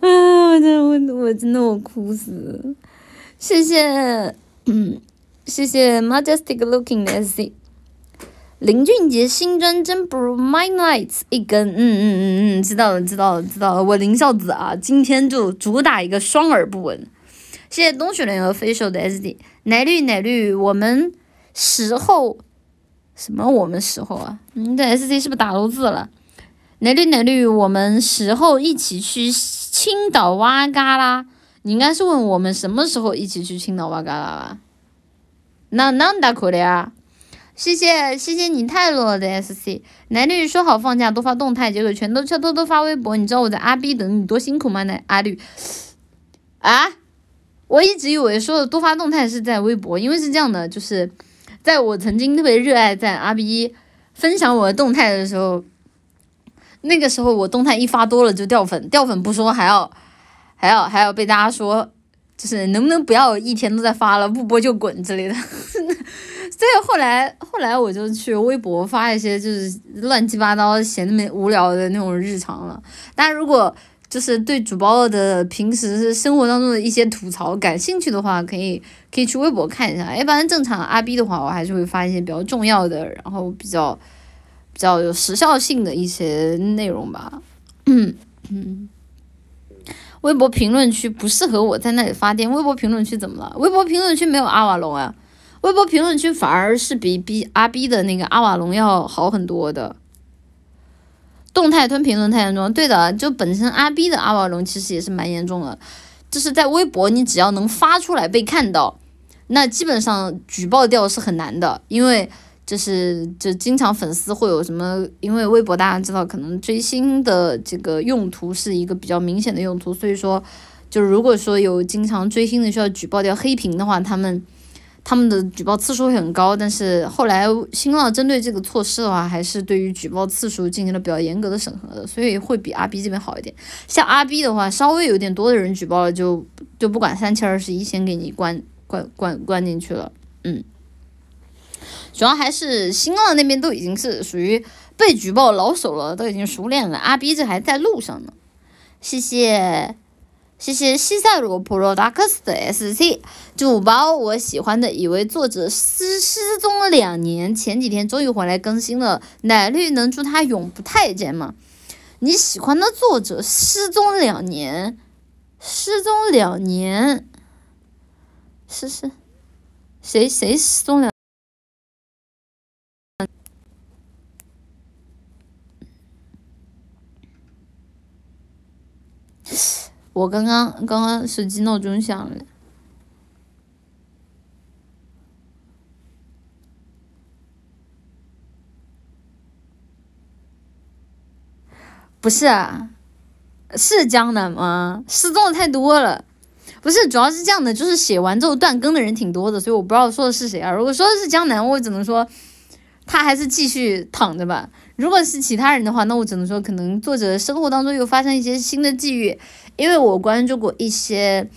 我真的我我真的我哭死，谢谢，嗯，谢谢 majestic looking 的 S。林俊杰新专真不如 My Nights 一根，嗯嗯嗯嗯，知道了知道了知道了，我林孝子啊，今天就主打一个双耳不闻。谢谢冬雪莲和飞手的 SD，奶绿奶绿，我们时候什么？我们时候啊？你的 S C 是不是打漏字了？奶绿奶绿，我们时候一起去青岛哇嘎啦？你应该是问我们什么时候一起去青岛哇嘎啦吧？那那打可的呀？谢谢谢谢你泰罗的 SC，男女说好放假多发动态，结果全都偷偷偷发微博。你知道我在阿 B 等你多辛苦吗？那阿绿啊，我一直以为说的多发动态是在微博，因为是这样的，就是在我曾经特别热爱在阿 B 分享我的动态的时候，那个时候我动态一发多了就掉粉，掉粉不说还要还要还要被大家说，就是能不能不要一天都在发了，不播就滚之类的。所以后来，后来我就去微博发一些就是乱七八糟、闲的没无聊的那种日常了。大家如果就是对主播的平时生活当中的一些吐槽感兴趣的话，可以可以去微博看一下。一般正常阿 B 的话，我还是会发一些比较重要的，然后比较比较有时效性的一些内容吧。嗯嗯，微博评论区不适合我在那里发电。微博评论区怎么了？微博评论区没有阿瓦隆啊。微博评论区反而是比 B 阿 B 的那个阿瓦隆要好很多的，动态吞评论太严重。对的，就本身阿 B 的阿瓦隆其实也是蛮严重的，就是在微博你只要能发出来被看到，那基本上举报掉是很难的，因为就是就经常粉丝会有什么，因为微博大家知道可能追星的这个用途是一个比较明显的用途，所以说就如果说有经常追星的需要举报掉黑屏的话，他们。他们的举报次数会很高，但是后来新浪针对这个措施的话，还是对于举报次数进行了比较严格的审核的，所以会比阿 B 这边好一点。像阿 B 的话，稍微有点多的人举报了，就就不管三七二十一，先给你关关关关进去了。嗯，主要还是新浪那边都已经是属于被举报老手了，都已经熟练了。阿 B 这还在路上呢。谢谢。谢谢西塞罗 Products 的 SC 主播，我喜欢的一位作者失失踪了两年，前几天终于回来更新了。奶绿能祝他永不太监吗？你喜欢的作者失踪两年，失踪两年，是是，谁谁失踪两？我刚刚刚刚手机闹钟响了，不是啊，是江南吗？失踪的太多了，不是，主要是这样的，就是写完之后断更的人挺多的，所以我不知道说的是谁啊。如果说的是江南，我只能说他还是继续躺着吧。如果是其他人的话，那我只能说可能作者生活当中又发生一些新的际遇。因为我关注过一些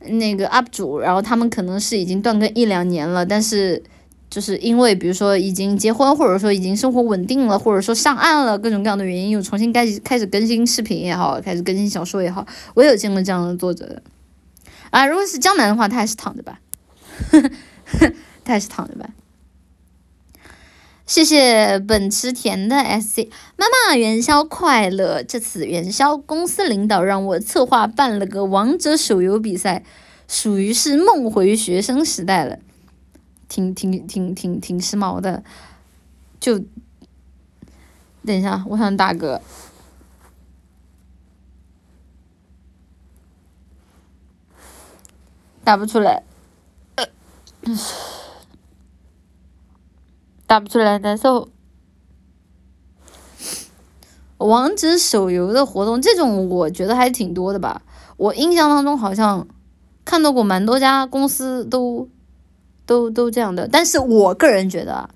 那个 UP 主，然后他们可能是已经断更一两年了，但是就是因为比如说已经结婚，或者说已经生活稳定了，或者说上岸了，各种各样的原因，又重新开始开始更新视频也好，开始更新小说也好，我有见过这样的作者的。啊，如果是江南的话，他还是躺着吧，他还是躺着吧。谢谢本池田的 SC 妈妈元宵快乐！这次元宵公司领导让我策划办了个王者手游比赛，属于是梦回学生时代了，挺挺挺挺挺时髦的。就等一下，我想打个，打不出来。呃打不出来，难受。王者手游的活动，这种我觉得还挺多的吧。我印象当中好像看到过蛮多家公司都都都这样的，但是我个人觉得，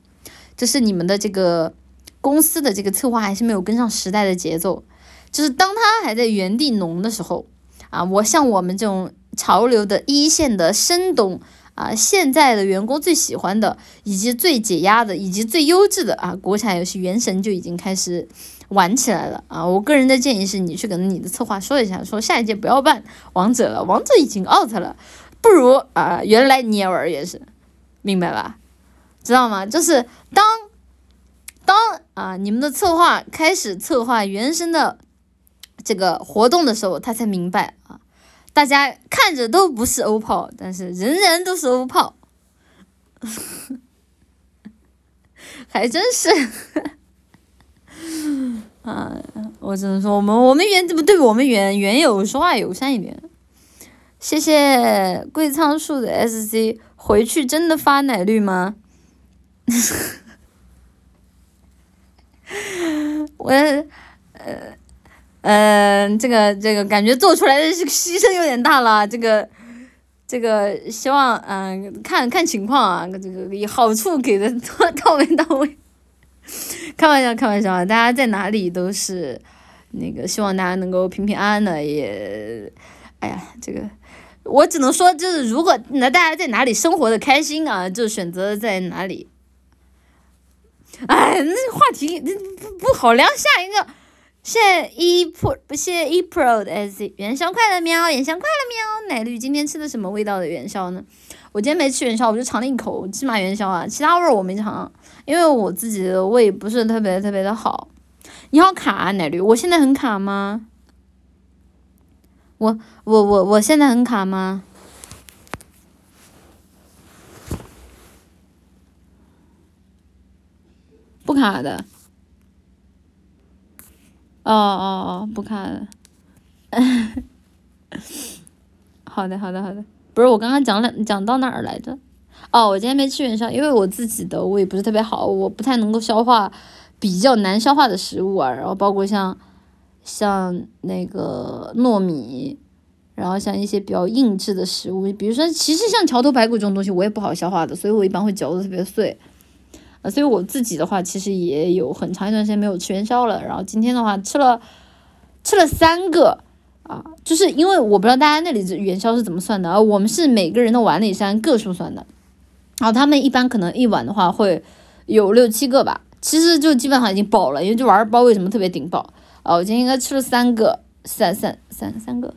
就是你们的这个公司的这个策划还是没有跟上时代的节奏。就是当他还在原地浓的时候，啊，我像我们这种潮流的一线的深懂。啊，现在的员工最喜欢的，以及最解压的，以及最优质的啊，国产游戏《原神》就已经开始玩起来了啊！我个人的建议是，你去跟你的策划说一下，说下一届不要办王者了，王者已经 out 了，不如啊，原来你也玩也是，明白吧？知道吗？就是当当啊，你们的策划开始策划原神的这个活动的时候，他才明白啊，大家看着都不是欧炮，但是人人都是欧炮，还真是。啊，我只能说，我们我们原怎么对我们原原有说话友善一点。谢谢桂仓树的 S C，回去真的发奶绿吗？我呃呃，这个这个感觉做出来的这个牺牲有点大了，这个这个希望嗯看看情况啊，这个好处给的到位到位。开玩笑，开玩笑啊！大家在哪里都是那个，希望大家能够平平安安的。也，哎呀，这个我只能说，就是如果那大家在哪里生活的开心啊，就选择在哪里。哎，那话题那不不好聊。下一个，谢谢一 pro 不谢一 pro 的 s 元宵快乐喵，元宵快乐喵。奶绿今天吃的什么味道的元宵呢？我今天没吃元宵，我就尝了一口芝麻元宵啊，其他味儿我没尝。因为我自己的胃不是特别特别的好，你好卡啊奶绿，我现在很卡吗？我我我我现在很卡吗？不卡的。哦哦哦，不卡 的。好的好的好的，不是我刚刚讲了讲到哪儿来着？哦，我今天没吃元宵，因为我自己的胃不是特别好，我不太能够消化比较难消化的食物啊，然后包括像像那个糯米，然后像一些比较硬质的食物，比如说其实像桥头排骨这种东西我也不好消化的，所以我一般会嚼的特别碎，所以我自己的话其实也有很长一段时间没有吃元宵了，然后今天的话吃了吃了三个啊，就是因为我不知道大家那里元宵是怎么算的，而我们是每个人的碗里是按个数算的。然后他们一般可能一碗的话会有六七个吧，其实就基本上已经饱了，因为这玩意儿包为什么特别顶饱？哦，我今天应该吃了三个，三三三三个，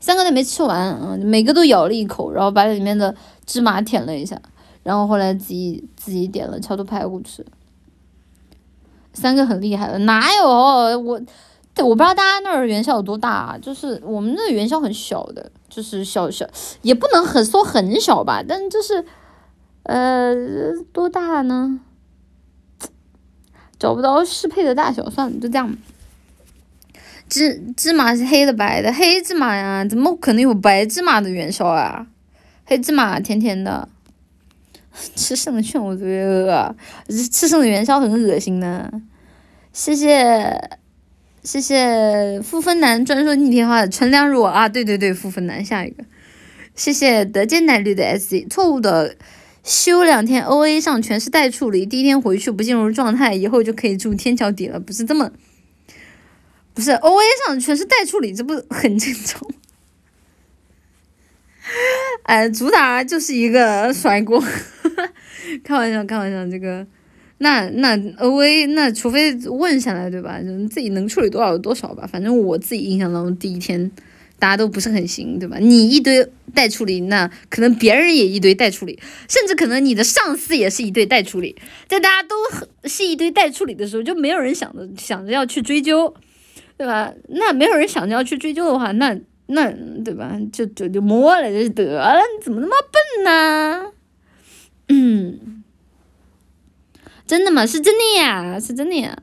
三个都没吃完，嗯，每个都咬了一口，然后把里面的芝麻舔了一下，然后后来自己自己点了桥头排骨吃，三个很厉害了，哪有我？我不知道大家那儿元宵有多大，就是我们那元宵很小的，就是小小，也不能很说很小吧，但就是，呃，多大呢？找不到适配的大小，算了，就这样。芝芝麻是黑的白的，黑芝麻呀，怎么可能有白芝麻的元宵啊？黑芝麻甜甜的，吃剩的劝我别饿，吃剩的元宵很恶心的。谢谢。谢谢傅芬南专说逆天话的纯良若啊，对对对，傅芬南下一个，谢谢德健奶绿的 S C，错误的休两天 O A 上全是待处理，第一天回去不进入状态，以后就可以住天桥底了，不是这么，不是 O A 上全是待处理，这不很正常？哎，主打就是一个甩锅，开玩笑，开玩笑，这个。那那 O A 那除非问下来对吧？自己能处理多少有多少吧。反正我自己印象当中第一天大家都不是很行，对吧？你一堆待处理，那可能别人也一堆待处理，甚至可能你的上司也是一堆待处理。在大家都是一堆待处理的时候，就没有人想着想着要去追究，对吧？那没有人想着要去追究的话，那那对吧？就就就摸了就得了，你怎么那么笨呢？嗯。真的吗？是真的呀，是真的呀。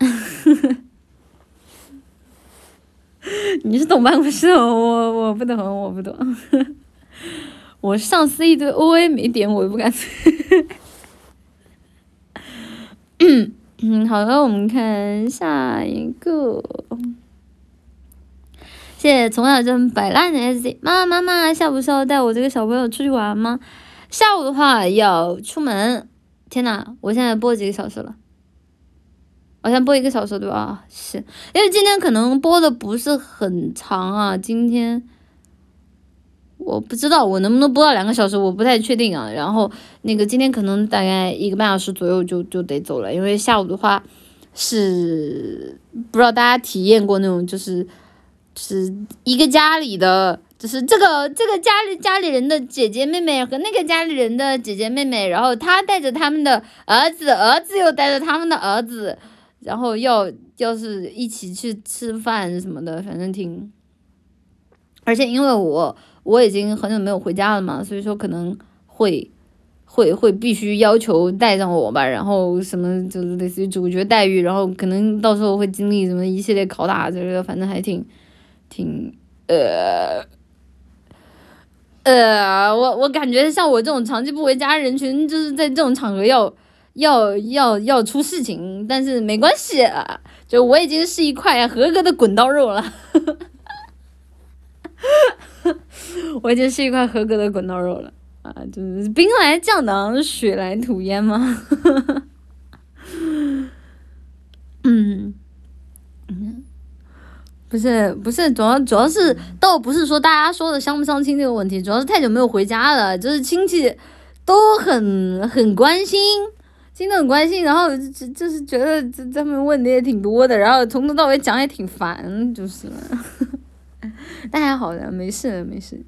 你是懂办公室，我我不懂，我不懂。我 上司一堆 OA 没点，我不敢。嗯，好的，我们看下一个。谢谢从小就很摆烂的 SC 妈妈妈妈，下午是要带我这个小朋友出去玩吗？下午的话要出门。天呐，我现在播几个小时了？我先播一个小时对吧？是因为今天可能播的不是很长啊。今天我不知道我能不能播到两个小时，我不太确定啊。然后那个今天可能大概一个半小时左右就就得走了，因为下午的话是不知道大家体验过那种就是是一个家里的。就是这个这个家里家里人的姐姐妹妹和那个家里人的姐姐妹妹，然后他带着他们的儿子，儿子又带着他们的儿子，然后要要是一起去吃饭什么的，反正挺。而且因为我我已经很久没有回家了嘛，所以说可能会会会必须要求带上我吧，然后什么就是类似于主角待遇，然后可能到时候会经历什么一系列拷打之类的，反正还挺挺呃。呃，我我感觉像我这种长期不回家人群，就是在这种场合要要要要出事情，但是没关系，就我已经是一块合格的滚刀肉了，我已经是一块合格的滚刀肉了啊！就是兵来将挡，水来土掩嘛，嗯。不是不是，主要主要是倒不是说大家说的相不相亲这个问题，主要是太久没有回家了，就是亲戚都很很关心，亲都很关心，然后就就是觉得这他们问的也挺多的，然后从头到尾讲也挺烦，就是，但还好的，没事没事。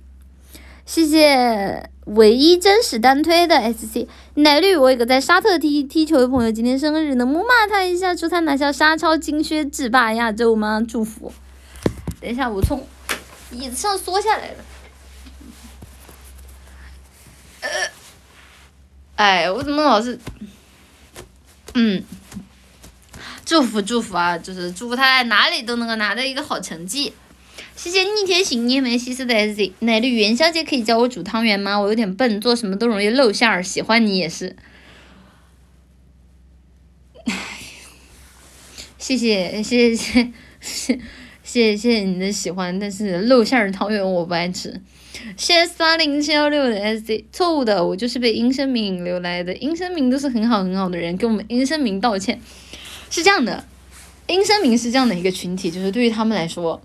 谢谢唯一真实单推的 SC 奶绿，我有个在沙特踢踢球的朋友今天生日，能不骂他一下，祝他拿下沙超金靴，制霸亚洲吗？祝福。等一下，我从椅子上缩下来了。呃，哎，我怎么老是……嗯，祝福祝福啊，就是祝福他在哪里都能够拿到一个好成绩。谢谢逆天行你们西施的 SZ 奶绿元宵节可以教我煮汤圆吗？我有点笨，做什么都容易露馅儿。喜欢你也是。谢谢谢谢谢。谢谢谢你的喜欢，但是露馅儿汤圆我不爱吃。谢谢三零七幺六的 S C，错误的，我就是被阴生明引流来的。阴生明都是很好很好的人，给我们阴生明道歉。是这样的，阴生明是这样的一个群体，就是对于他们来说，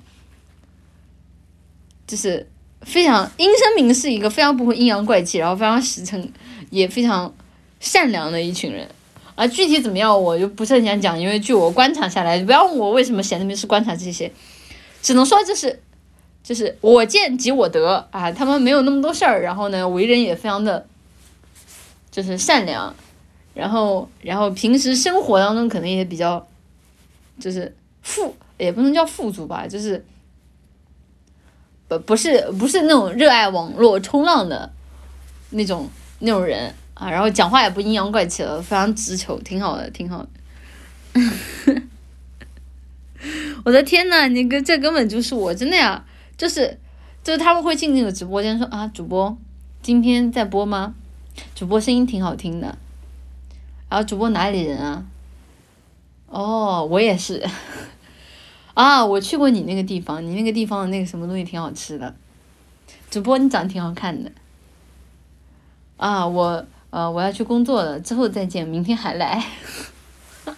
就是非常阴生明是一个非常不会阴阳怪气，然后非常实诚，也非常善良的一群人。啊，具体怎么样我就不是很想讲，因为据我观察下来，不要问我为什么闲着没事观察这些。只能说就是，就是我见即我得啊，他们没有那么多事儿，然后呢，为人也非常的，就是善良，然后然后平时生活当中可能也比较，就是富也不能叫富足吧，就是，不不是不是那种热爱网络冲浪的那种那种人啊，然后讲话也不阴阳怪气的，非常直球，挺好的，挺好的。我的天呐，你哥这根本就是我，真的呀，就是，就是他们会进那个直播间说啊，主播今天在播吗？主播声音挺好听的，然后主播哪里人啊？哦，我也是，啊，我去过你那个地方，你那个地方的那个什么东西挺好吃的，主播你长得挺好看的，啊，我呃我要去工作了，之后再见，明天还来。哈哈，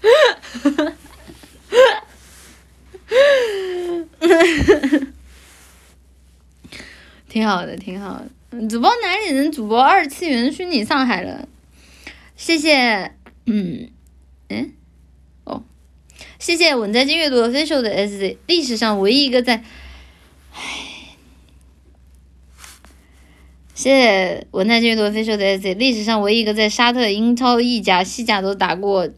挺好的，挺好的。主播哪里人？主播二次元虚拟上海人。谢谢，嗯，嗯，哦，谢谢稳在金阅读 official 的 SZ，历史上唯一一个在，唉，谢谢稳在金阅读 official 的 SZ，历史上唯一一个在沙特、英超、意甲、西甲都打过。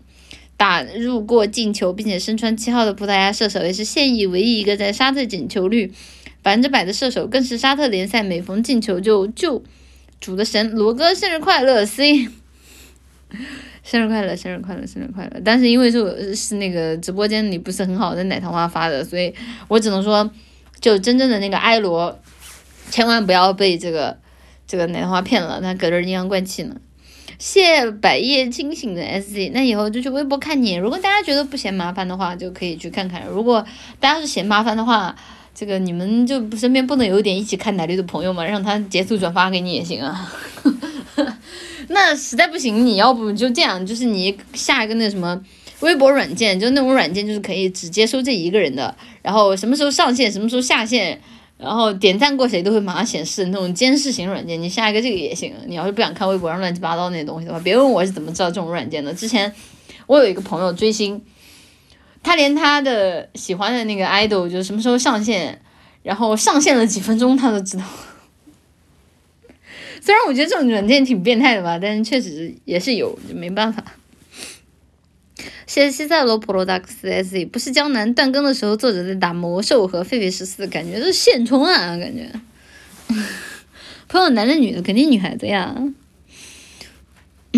打入过进球，并且身穿七号的葡萄牙射手，也是现役唯一一个在沙特进球率百分之百的射手，更是沙特联赛每逢进球就就主的神。罗哥生日快乐！C，生日快乐，生日快乐，生日快乐！但是因为是是那个直播间里不是很好的奶糖花发的，所以我只能说，就真正的那个埃罗，千万不要被这个这个奶糖花骗了，他搁这阴阳怪气呢。谢百叶清醒的 S Z，那以后就去微博看你。如果大家觉得不嫌麻烦的话，就可以去看看。如果大家是嫌麻烦的话，这个你们就身边不能有一点一起看奶绿的朋友吗？让他截图转发给你也行啊。那实在不行，你要不就这样，就是你下一个那什么微博软件，就那种软件就是可以只接收这一个人的，然后什么时候上线，什么时候下线，然后点赞过谁都会马上显示那种监视型软件，你下一个这个也行。你要是不想看微博上乱七八糟那些东西的话，别问我是怎么知道这种软件的。之前我有一个朋友追星，他连他的喜欢的那个 idol 就什么时候上线，然后上线了几分钟他都知道。虽然我觉得这种软件挺变态的吧，但是确实也是有，就没办法。谢谢西塞罗 Produx S，不是江南断更的时候，作者在打魔兽和狒狒十四，感觉是现充啊，感觉。朋友男的女的，肯定女孩子呀。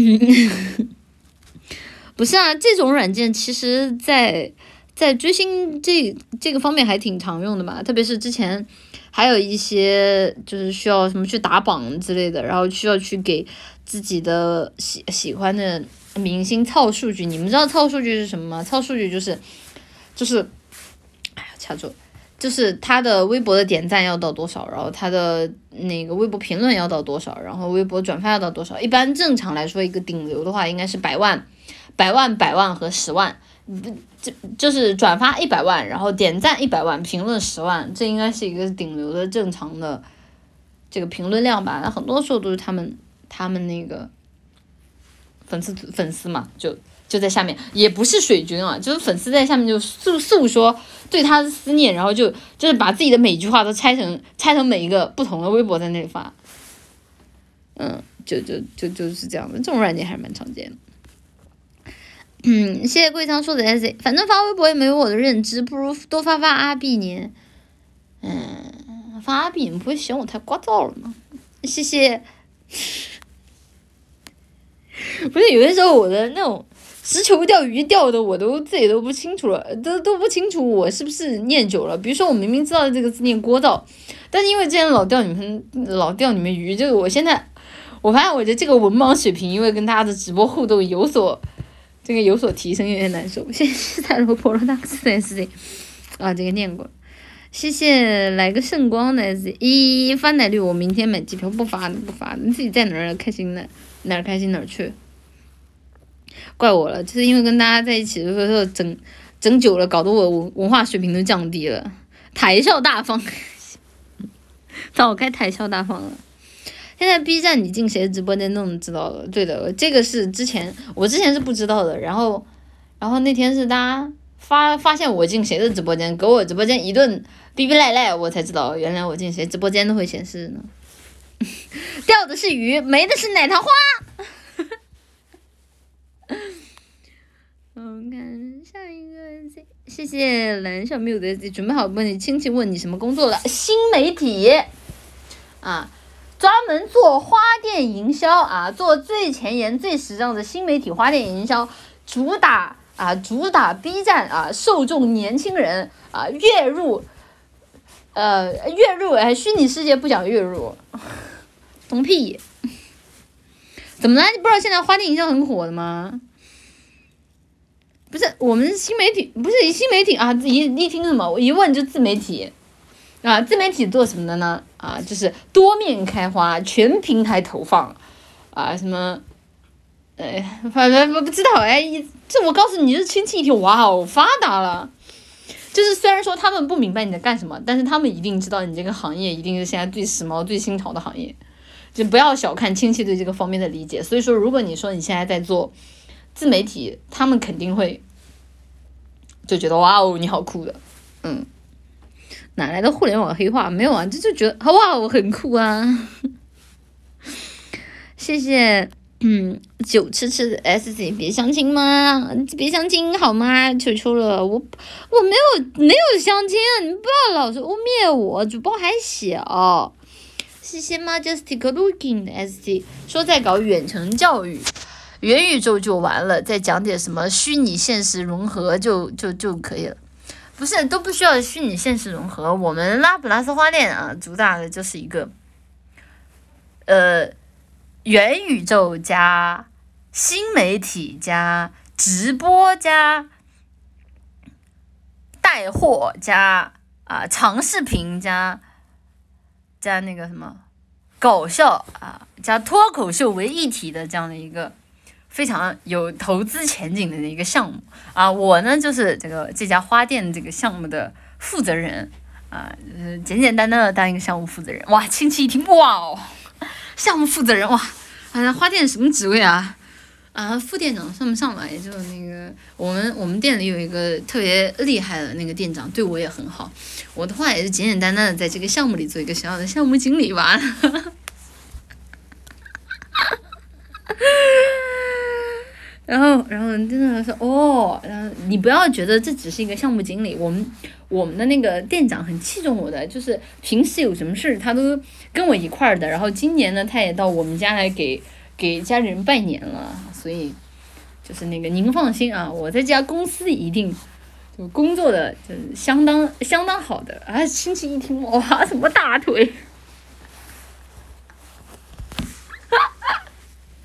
不是啊，这种软件其实，在在追星这这个方面还挺常用的吧，特别是之前还有一些就是需要什么去打榜之类的，然后需要去给自己的喜喜欢的。明星凑数据，你们知道凑数据是什么吗？凑数据就是，就是，哎呀，掐住，就是他的微博的点赞要到多少，然后他的那个微博评论要到多少，然后微博转发要到多少。一般正常来说，一个顶流的话应该是百万、百万、百万和十万，这就是转发一百万，然后点赞一百万，评论十万，这应该是一个顶流的正常的这个评论量吧？那很多时候都是他们他们那个。粉丝粉丝嘛，就就在下面，也不是水军啊，就是粉丝在下面就诉诉说对他的思念，然后就就是把自己的每句话都拆成拆成每一个不同的微博在那里发，嗯，就就就就是这样的，这种软件还是蛮常见的。嗯，谢谢桂仓说的 S，反正发微博也没有我的认知，不如多发发阿碧呢。嗯，发阿碧你不会嫌我太聒噪了吗？谢谢。不是有的时候我的那种直球钓鱼钓的我都自己都不清楚了，都都不清楚我是不是念久了。比如说我明明知道这个字念聒噪，但是因为之前老钓你们老钓你们鱼，就是我现在我发现我觉这个文盲水平因为跟大家的直播互动有所这个有所提升，有点难受。谢谢彩罗婆罗大斯 S Z 啊，这个念过。谢谢来个圣光的 S 一发奶绿，我明天买机票不发不发，你自己在哪儿开心呢？哪儿开心哪儿去。怪我了，就是因为跟大家在一起的时候整整久了，搞得我文文化水平都降低了。台笑大方，早该台笑大方了。现在 B 站你进谁的直播间都能知道了。对的，这个是之前我之前是不知道的，然后然后那天是大家发发现我进谁的直播间，给我直播间一顿逼逼赖赖，我才知道原来我进谁直播间都会显示呢。钓的是鱼，没的是奶桃花。我们看下一个，谢谢蓝小缪的准备好问你亲戚问你什么工作了？新媒体啊，专门做花店营销啊，做最前沿、最时尚的新媒体花店营销，主打啊，主打 B 站啊，受众年轻人啊，月入呃月入哎，虚拟世界不讲月入，懂屁？怎么了？你不知道现在花店营销很火的吗？不是，我们新媒体不是新媒体啊！一一听什么，我一问就自媒体啊！自媒体做什么的呢？啊，就是多面开花，全平台投放啊！什么？哎，反正我不知道哎！这我告诉你，这亲戚一听，哇哦，发达了！就是虽然说他们不明白你在干什么，但是他们一定知道你这个行业一定是现在最时髦、最新潮的行业。就不要小看亲戚对这个方面的理解，所以说，如果你说你现在在做自媒体，他们肯定会就觉得哇哦，你好酷的，嗯，哪来的互联网黑话？没有啊，这就觉得哇，我很酷啊，谢谢，嗯，酒吃吃的 S C，别相亲吗？别相亲好吗？求求了，我我没有没有相亲，你不要老是污蔑我，主播还小。谢谢 Majestic Looking 的 S T 说在搞远程教育，元宇宙就完了，再讲点什么虚拟现实融合就就就可以了。不是都不需要虚拟现实融合，我们拉普拉斯花店啊，主打的就是一个，呃，元宇宙加新媒体加直播加带货加啊长视频加。加那个什么搞笑啊，加脱口秀为一体的这样的一个非常有投资前景的一个项目啊，我呢就是这个这家花店这个项目的负责人啊，简简单单的当一个项目负责人。哇，亲戚一听，哇哦，项目负责人，哇，啊，花店什么职位啊？啊，副店长算不上吧，也？就那个，我们我们店里有一个特别厉害的那个店长，对我也很好。我的话也是简简单单的在这个项目里做一个小小的项目经理吧。然后，然后真的说哦，然后你不要觉得这只是一个项目经理，我们我们的那个店长很器重我的，就是平时有什么事他都跟我一块儿的。然后今年呢，他也到我们家来给给家里人拜年了，所以就是那个您放心啊，我在这家公司一定就工作的就是相当相当好的啊。亲戚一听哇，什么大腿？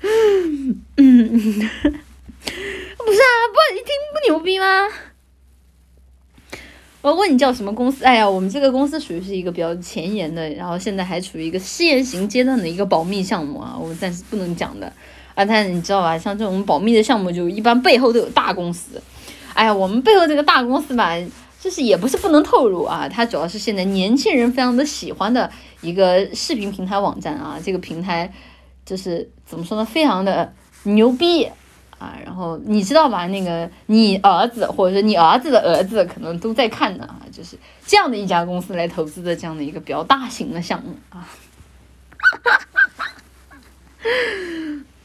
嗯，不是啊，不一听不牛逼吗？我问你叫什么公司？哎呀，我们这个公司属于是一个比较前沿的，然后现在还处于一个试验型阶段的一个保密项目啊，我们暂时不能讲的啊。但你知道吧，像这种保密的项目，就一般背后都有大公司。哎呀，我们背后这个大公司吧，就是也不是不能透露啊，它主要是现在年轻人非常的喜欢的一个视频平台网站啊，这个平台就是怎么说呢，非常的。牛逼啊！然后你知道吧？那个你儿子或者是你儿子的儿子可能都在看呢啊，就是这样的一家公司来投资的这样的一个比较大型的项目啊。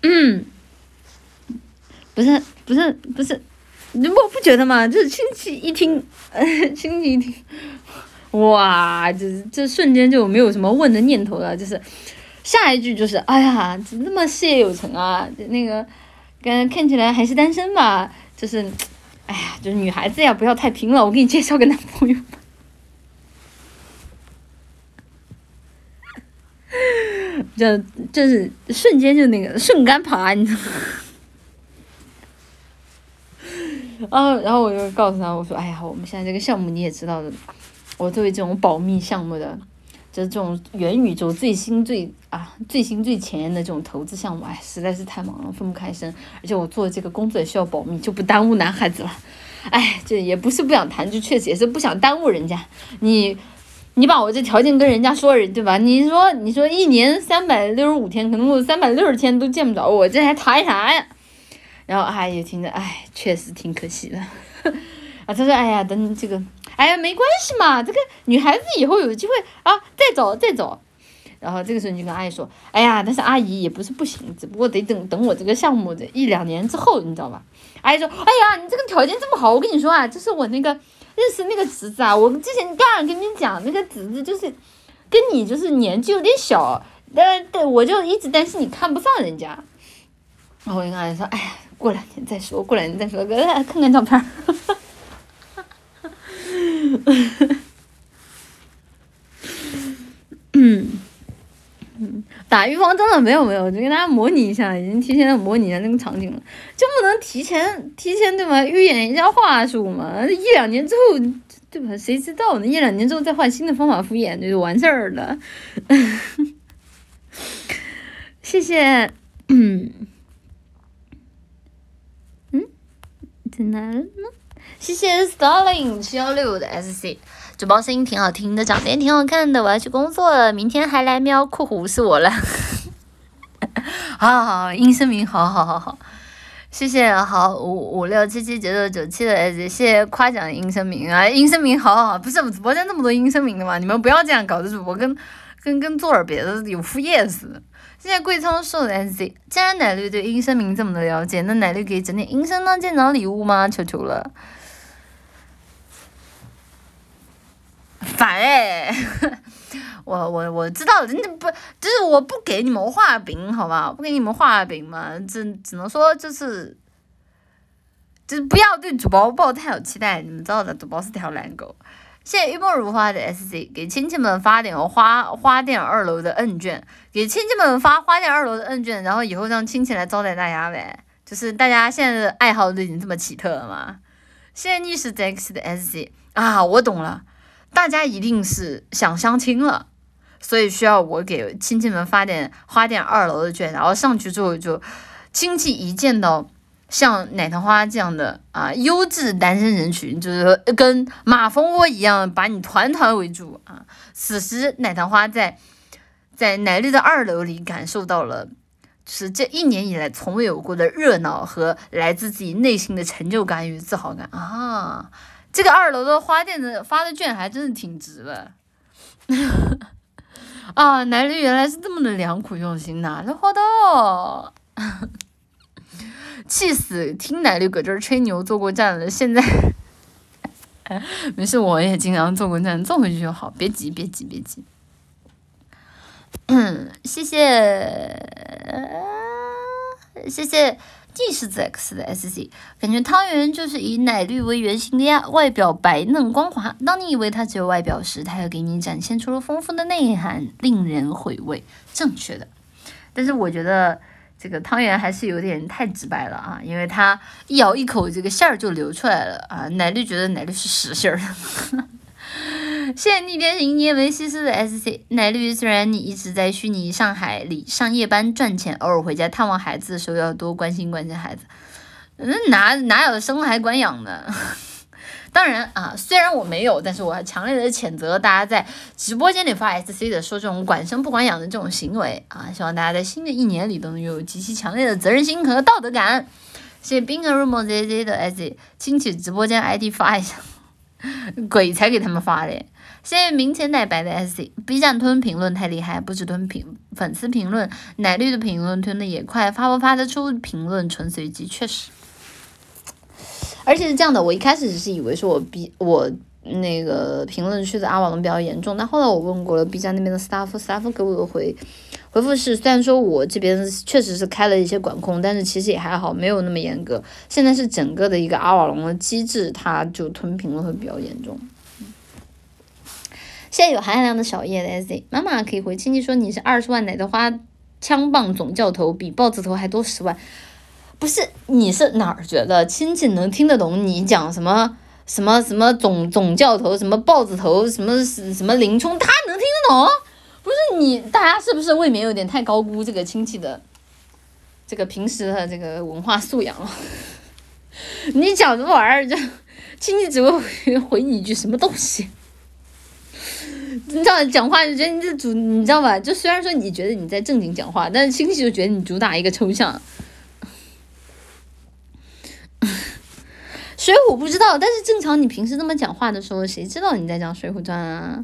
嗯，不是不是不是，你不不觉得吗？就是亲戚一听，亲戚一听，哇，就是这瞬间就没有什么问的念头了，就是。下一句就是，哎呀，怎么那么事业有成啊？那个，跟看起来还是单身吧？就是，哎呀，就是女孩子呀，不要太拼了。我给你介绍个男朋友吧。这，这是瞬间就那个顺杆爬，你知道吗？啊，然后我就告诉他，我说，哎呀，我们现在这个项目你也知道的，我作为这种保密项目的。就是这种元宇宙最新最啊最新最前沿的这种投资项目，哎，实在是太忙了，分不开身。而且我做这个工作也需要保密，就不耽误男孩子了。哎，这也不是不想谈，就确实也是不想耽误人家。你，你把我这条件跟人家说，对吧？你说，你说一年三百六十五天，可能我三百六十天都见不着我，这还谈啥呀？然后哎，也听着，哎，确实挺可惜的。啊，他说，哎呀，等这个。哎呀，没关系嘛，这个女孩子以后有机会啊，再找再找。然后这个时候你就跟阿姨说，哎呀，但是阿姨也不是不行，只不过得等等我这个项目的一两年之后，你知道吧？阿姨说，哎呀，你这个条件这么好，我跟你说啊，就是我那个认识那个侄子啊，我之前刚刚跟你讲，那个侄子就是跟你就是年纪有点小，但但我就一直担心你看不上人家。然后我跟他说，哎呀，过两天再说，过两天再说，给看看照片。嗯嗯，打预防针了没有没有，就给大家模拟一下，已经提前模拟了那个场景了，就不能提前提前对吧？预演一下话术嘛，一两年之后对吧？谁知道呢？一两年之后再换新的方法敷衍，就完事儿了。谢谢，嗯嗯，在哪呢？谢谢 Starling 七幺六的 SC，主播声音挺好听的，长得也挺好看的。我要去工作了，明天还来喵酷虎是我了。好 好好，音声明，好好好好，谢谢好五五六七七九九九七的 S，谢谢夸奖音声明啊，音声明好好好，不是直播间那么多音声明的嘛，你们不要这样搞得主播跟 跟跟做点别的有副业似的。谢谢贵仓瘦的 SC，既然奶绿对音声明这么的了解，那奶绿可以整点音声呢见长礼物吗？求求了。烦哎，我我我知道，人家不就是我不给你们画饼，好吧，不给你们画饼嘛，只只能说就是，就是不要对主播抱太有期待，你们知道的，主播是条懒狗。谢谢玉梦如花的 SC，给亲戚们发点花花店二楼的摁卷，给亲戚们发花店二楼的摁卷，然后以后让亲戚来招待大家呗，就是大家现在的爱好都已经这么奇特了嘛。谢谢逆时 X 的 SC 啊，我懂了。大家一定是想相亲了，所以需要我给亲戚们发点花店二楼的券，然后上去之后就亲戚一见到像奶糖花这样的啊优质单身人群，就是跟马蜂窝一样把你团团围住啊。此时奶糖花在在奶绿的二楼里感受到了，是这一年以来从未有过的热闹和来自自己内心的成就感与自豪感啊。这个二楼的花店的发的券还真是挺值的。啊，奶绿原来是这么的良苦用心呐，这好的，气死！听奶绿搁这儿吹牛坐过站了，现在没事，我也经常坐过站，坐回去就好，别急，别急，别急。嗯，谢谢，谢谢。G 是 X 的 SC，感觉汤圆就是以奶绿为原型的呀，外表白嫩光滑。当你以为它只有外表时，它又给你展现出了丰富的内涵，令人回味。正确的，但是我觉得这个汤圆还是有点太直白了啊，因为它一咬一口，这个馅儿就流出来了啊。奶绿觉得奶绿是实心儿。谢谢逆天行捏维西斯的 SC 奶绿，虽然你一直在虚拟上海里上夜班赚钱，偶尔回家探望孩子的时候要多关心关心孩子。那哪哪有生还管养的？当然啊，虽然我没有，但是我还强烈的谴责大家在直播间里发 SC 的说这种管生不管养的这种行为啊！希望大家在新的一年里都能拥有极其强烈的责任心和道德感。谢谢冰河入梦 ZZ 的 SC 亲戚直播间 ID 发一下，鬼才给他们发的。谢谢明前奶白的 SC，B 站吞评论太厉害，不止吞评粉丝评论，奶绿的评论吞的也快，发不发得出评论纯随机，确实。而且是这样的，我一开始只是以为说我 B 我那个评论区的阿瓦隆比较严重，但后来我问过了 B 站那边的 staff，staff 给我回回复是，虽然说我这边确实是开了一些管控，但是其实也还好，没有那么严格。现在是整个的一个阿瓦隆的机制，它就吞评论会比较严重。现在有含量的小叶的 S，妈妈可以回亲戚说你是二十万奶的花枪棒总教头，比豹子头还多十万。不是，你是哪儿觉得亲戚能听得懂你讲什么什么什么总总教头，什么豹子头，什么什么林冲，他能听得懂？不是你，大家是不是未免有点太高估这个亲戚的这个平时的这个文化素养了？你讲什么玩意儿？这亲戚只会回你一句什么东西？你知道讲话就觉得你这主，你知道吧？就虽然说你觉得你在正经讲话，但是亲戚就觉得你主打一个抽象。水浒不知道，但是正常你平时这么讲话的时候，谁知道你在讲《水浒传》啊？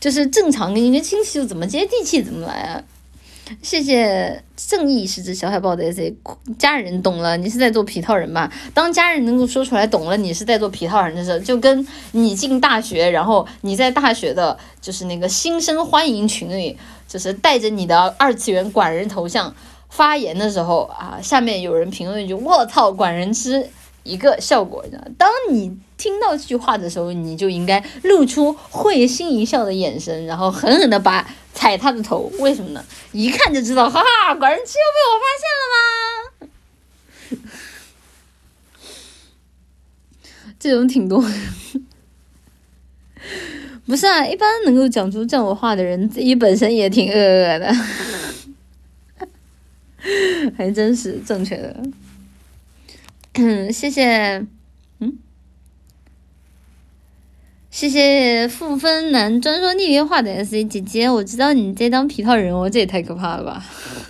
就是正常跟一个亲戚就怎么接地气怎么来啊？谢谢正义是只小海豹的 S A，家人懂了，你是在做皮套人吧？当家人能够说出来懂了，你是在做皮套人的时候，就跟你进大学，然后你在大学的，就是那个新生欢迎群里，就是带着你的二次元管人头像发言的时候啊，下面有人评论一句“我操，管人吃”，一个效果，当你听到这句话的时候，你就应该露出会心一笑的眼神，然后狠狠的把。踩他的头，为什么呢？一看就知道，哈哈，管人吃又被我发现了吗？这种挺多，不是啊，一般能够讲出这种话的人，自己本身也挺恶恶的，还真是正确的。嗯，谢谢。谢谢负分男专说逆天话的 S A 姐姐，我知道你在当皮套人哦，这也太可怕了吧！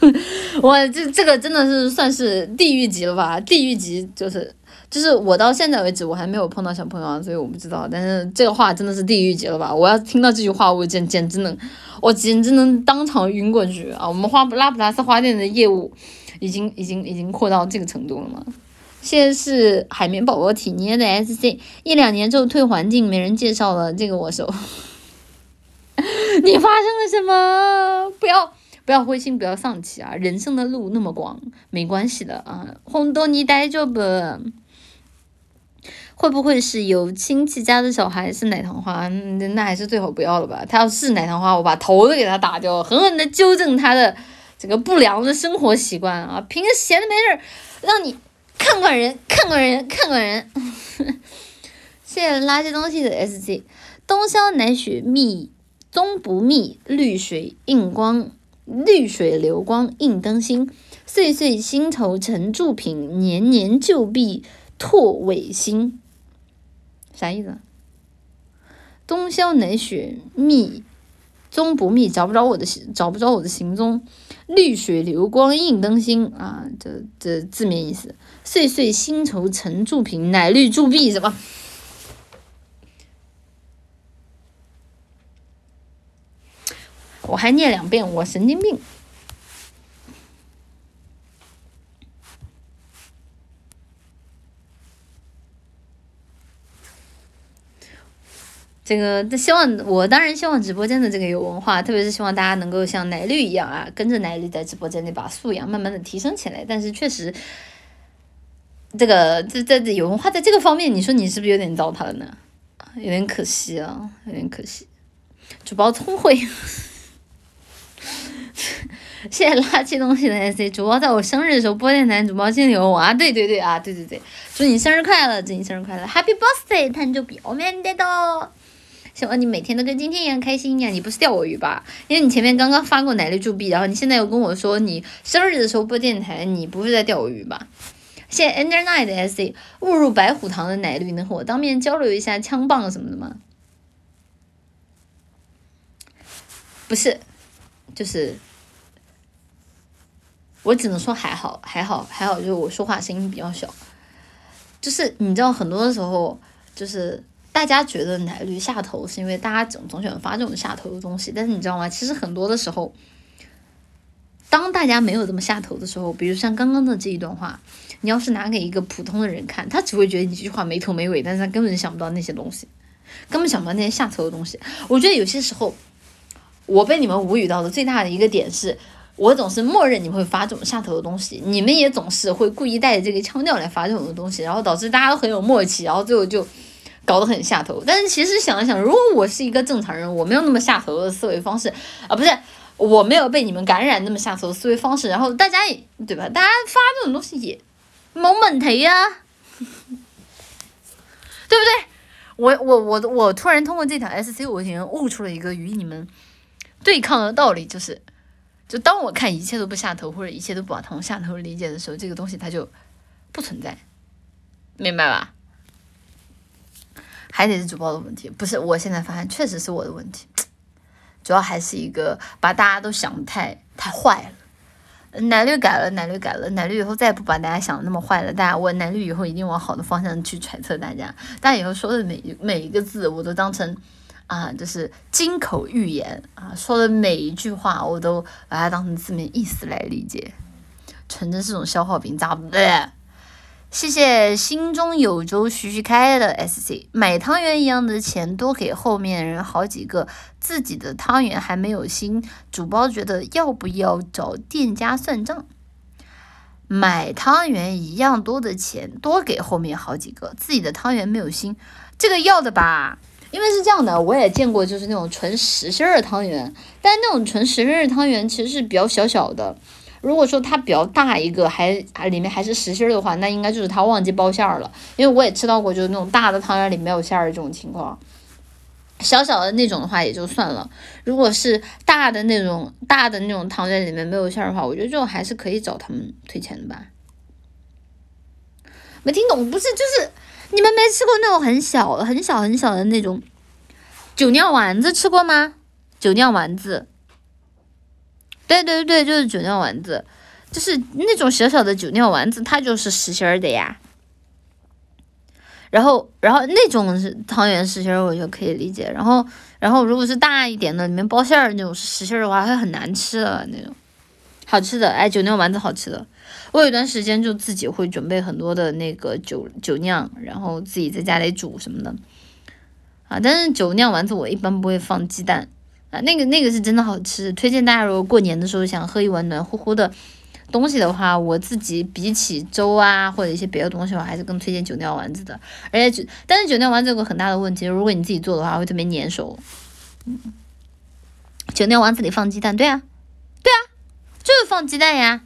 我这这个真的是算是地狱级了吧？地狱级就是就是我到现在为止我还没有碰到小朋友啊，所以我不知道。但是这个话真的是地狱级了吧？我要听到这句话，我简简直能，我简直能当场晕过去啊！我们花拉普拉斯花店的业务已经已经已经扩到这个程度了吗？现在是海绵宝宝体捏的 SC，一两年之后退环境，没人介绍了，这个我收。你发生了什么？不要不要灰心，不要丧气啊！人生的路那么广，没关系的啊。红豆你带着吧？会不会是有亲戚家的小孩是奶糖花？那还是最好不要了吧。他要是奶糖花，我把头都给他打掉，狠狠的纠正他的这个不良的生活习惯啊！平时闲的没事，让你。看管人，看管人，看管人。谢谢垃圾东西的 S G，东消奶雪蜜终不密绿水映光绿水流光映灯心，岁岁新愁成铸品，年年旧币拓尾新。啥意思？冬宵乃雪密踪不密，找不着我的找不着我的行踪。绿水流光映灯心啊，这这字面意思。岁岁新愁成铸品，乃绿铸币什么？我还念两遍，我神经病。这个，希望我当然希望直播间的这个有文化，特别是希望大家能够像奶绿一样啊，跟着奶绿在直播间里把素养慢慢的提升起来。但是确实，这个这这有文化在这个方面，你说你是不是有点糟蹋了呢？有点可惜啊，有点可惜。主播聪慧，谢谢垃圾东西的 S C。主播在我生日的时候播电台，主播心里有我啊！对对对啊，对对对，祝你生日快乐，祝你生日快乐，Happy Birthday，誕生日おめでと 希望你每天都跟今天一样开心呀！你不是钓我鱼吧？因为你前面刚刚发过奶绿铸币，然后你现在又跟我说你生日的时候播电台，你不是在钓我鱼吧？谢谢 Ender Night 的 S C，误入白虎堂的奶绿能和我当面交流一下枪棒什么的吗？不是，就是我只能说还好，还好，还好，就是我说话声音比较小。就是你知道，很多的时候就是。大家觉得奶绿下头是因为大家总总喜欢发这种下头的东西，但是你知道吗？其实很多的时候，当大家没有这么下头的时候，比如像刚刚的这一段话，你要是拿给一个普通的人看，他只会觉得你这句话没头没尾，但是他根本想不到那些东西，根本想不到那些下头的东西。我觉得有些时候，我被你们无语到的最大的一个点是，我总是默认你们会发这种下头的东西，你们也总是会故意带着这个腔调来发这种的东西，然后导致大家都很有默契，然后最后就。搞得很下头，但是其实想了想，如果我是一个正常人，我没有那么下头的思维方式啊，不是我没有被你们感染那么下头的思维方式，然后大家也对吧？大家发这种东西也没问题呀，对不对？我我我我突然通过这条 S C，我已经悟出了一个与你们对抗的道理，就是就当我看一切都不下头，或者一切都不把从下头理解的时候，这个东西它就不存在，明白吧？还得是主播的问题，不是？我现在发现确实是我的问题，主要还是一个把大家都想的太太坏了。奶绿改了，奶绿改了，奶绿以后再也不把大家想的那么坏了。大家，我奶绿以后一定往好的方向去揣测大家。大家以后说的每每一个字，我都当成啊，就是金口玉言啊，说的每一句话，我都把它当成字面意思来理解。纯真是种消耗品，咋不对？谢谢心中有粥徐徐开的 S C，买汤圆一样的钱多给后面人好几个，自己的汤圆还没有心，主包觉得要不要找店家算账？买汤圆一样多的钱多给后面好几个，自己的汤圆没有心，这个要的吧？因为是这样的，我也见过就是那种纯实心儿汤圆，但是那种纯实心儿汤圆其实是比较小小的。如果说它比较大一个，还啊里面还是实心儿的话，那应该就是他忘记包馅儿了。因为我也吃到过，就是那种大的汤圆里没有馅儿这种情况。小小的那种的话也就算了，如果是大的那种大的那种汤圆里面没有馅儿的话，我觉得这种还是可以找他们退钱的吧。没听懂，不是就是你们没吃过那种很小、很小、很小的那种酒酿丸子吃过吗？酒酿丸子。对对对，就是酒酿丸子，就是那种小小的酒酿丸子，它就是实心儿的呀。然后，然后那种是汤圆实心儿，我就可以理解。然后，然后如果是大一点的，里面包馅儿那种实心儿的话，会很难吃的那种。好吃的，哎，酒酿丸子好吃的。我有一段时间就自己会准备很多的那个酒酒酿，然后自己在家里煮什么的。啊，但是酒酿丸子我一般不会放鸡蛋。啊，那个那个是真的好吃，推荐大家如果过年的时候想喝一碗暖乎乎的东西的话，我自己比起粥啊或者一些别的东西，我还是更推荐酒酿丸子的。而且酒，但是酒酿丸子有个很大的问题，如果你自己做的话，会特别粘手。嗯，酒酿丸子里放鸡蛋，对啊，对啊，就是放鸡蛋呀。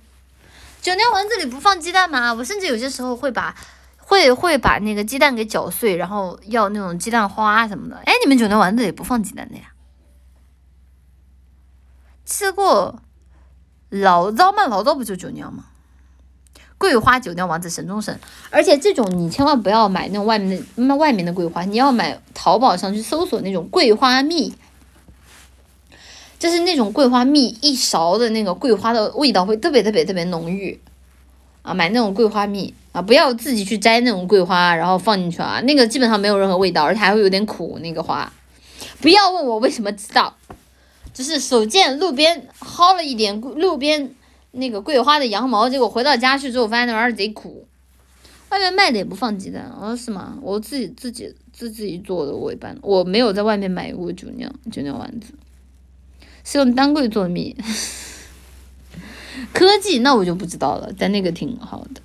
酒酿丸子里不放鸡蛋吗？我甚至有些时候会把会会把那个鸡蛋给搅碎，然后要那种鸡蛋花什么的。哎，你们酒酿丸子里不放鸡蛋的呀？吃过，醪糟嘛，醪糟不就酒酿吗？桂花酒酿丸子神中神，而且这种你千万不要买那种外面的那外面的桂花，你要买淘宝上去搜索那种桂花蜜，就是那种桂花蜜一勺的那个桂花的味道会特别特别特别浓郁啊，买那种桂花蜜啊，不要自己去摘那种桂花然后放进去啊，那个基本上没有任何味道，而且还会有点苦那个花，不要问我为什么知道。就是手贱，路边薅了一点路边那个桂花的羊毛，结果回到家去之后，发现那玩意儿贼苦。外面卖的也不放鸡蛋，哦，是吗？我自己自己自自己做的，我一般我没有在外面买过酒酿酒酿丸子，是用丹桂做的蜜。科技那我就不知道了，但那个挺好的。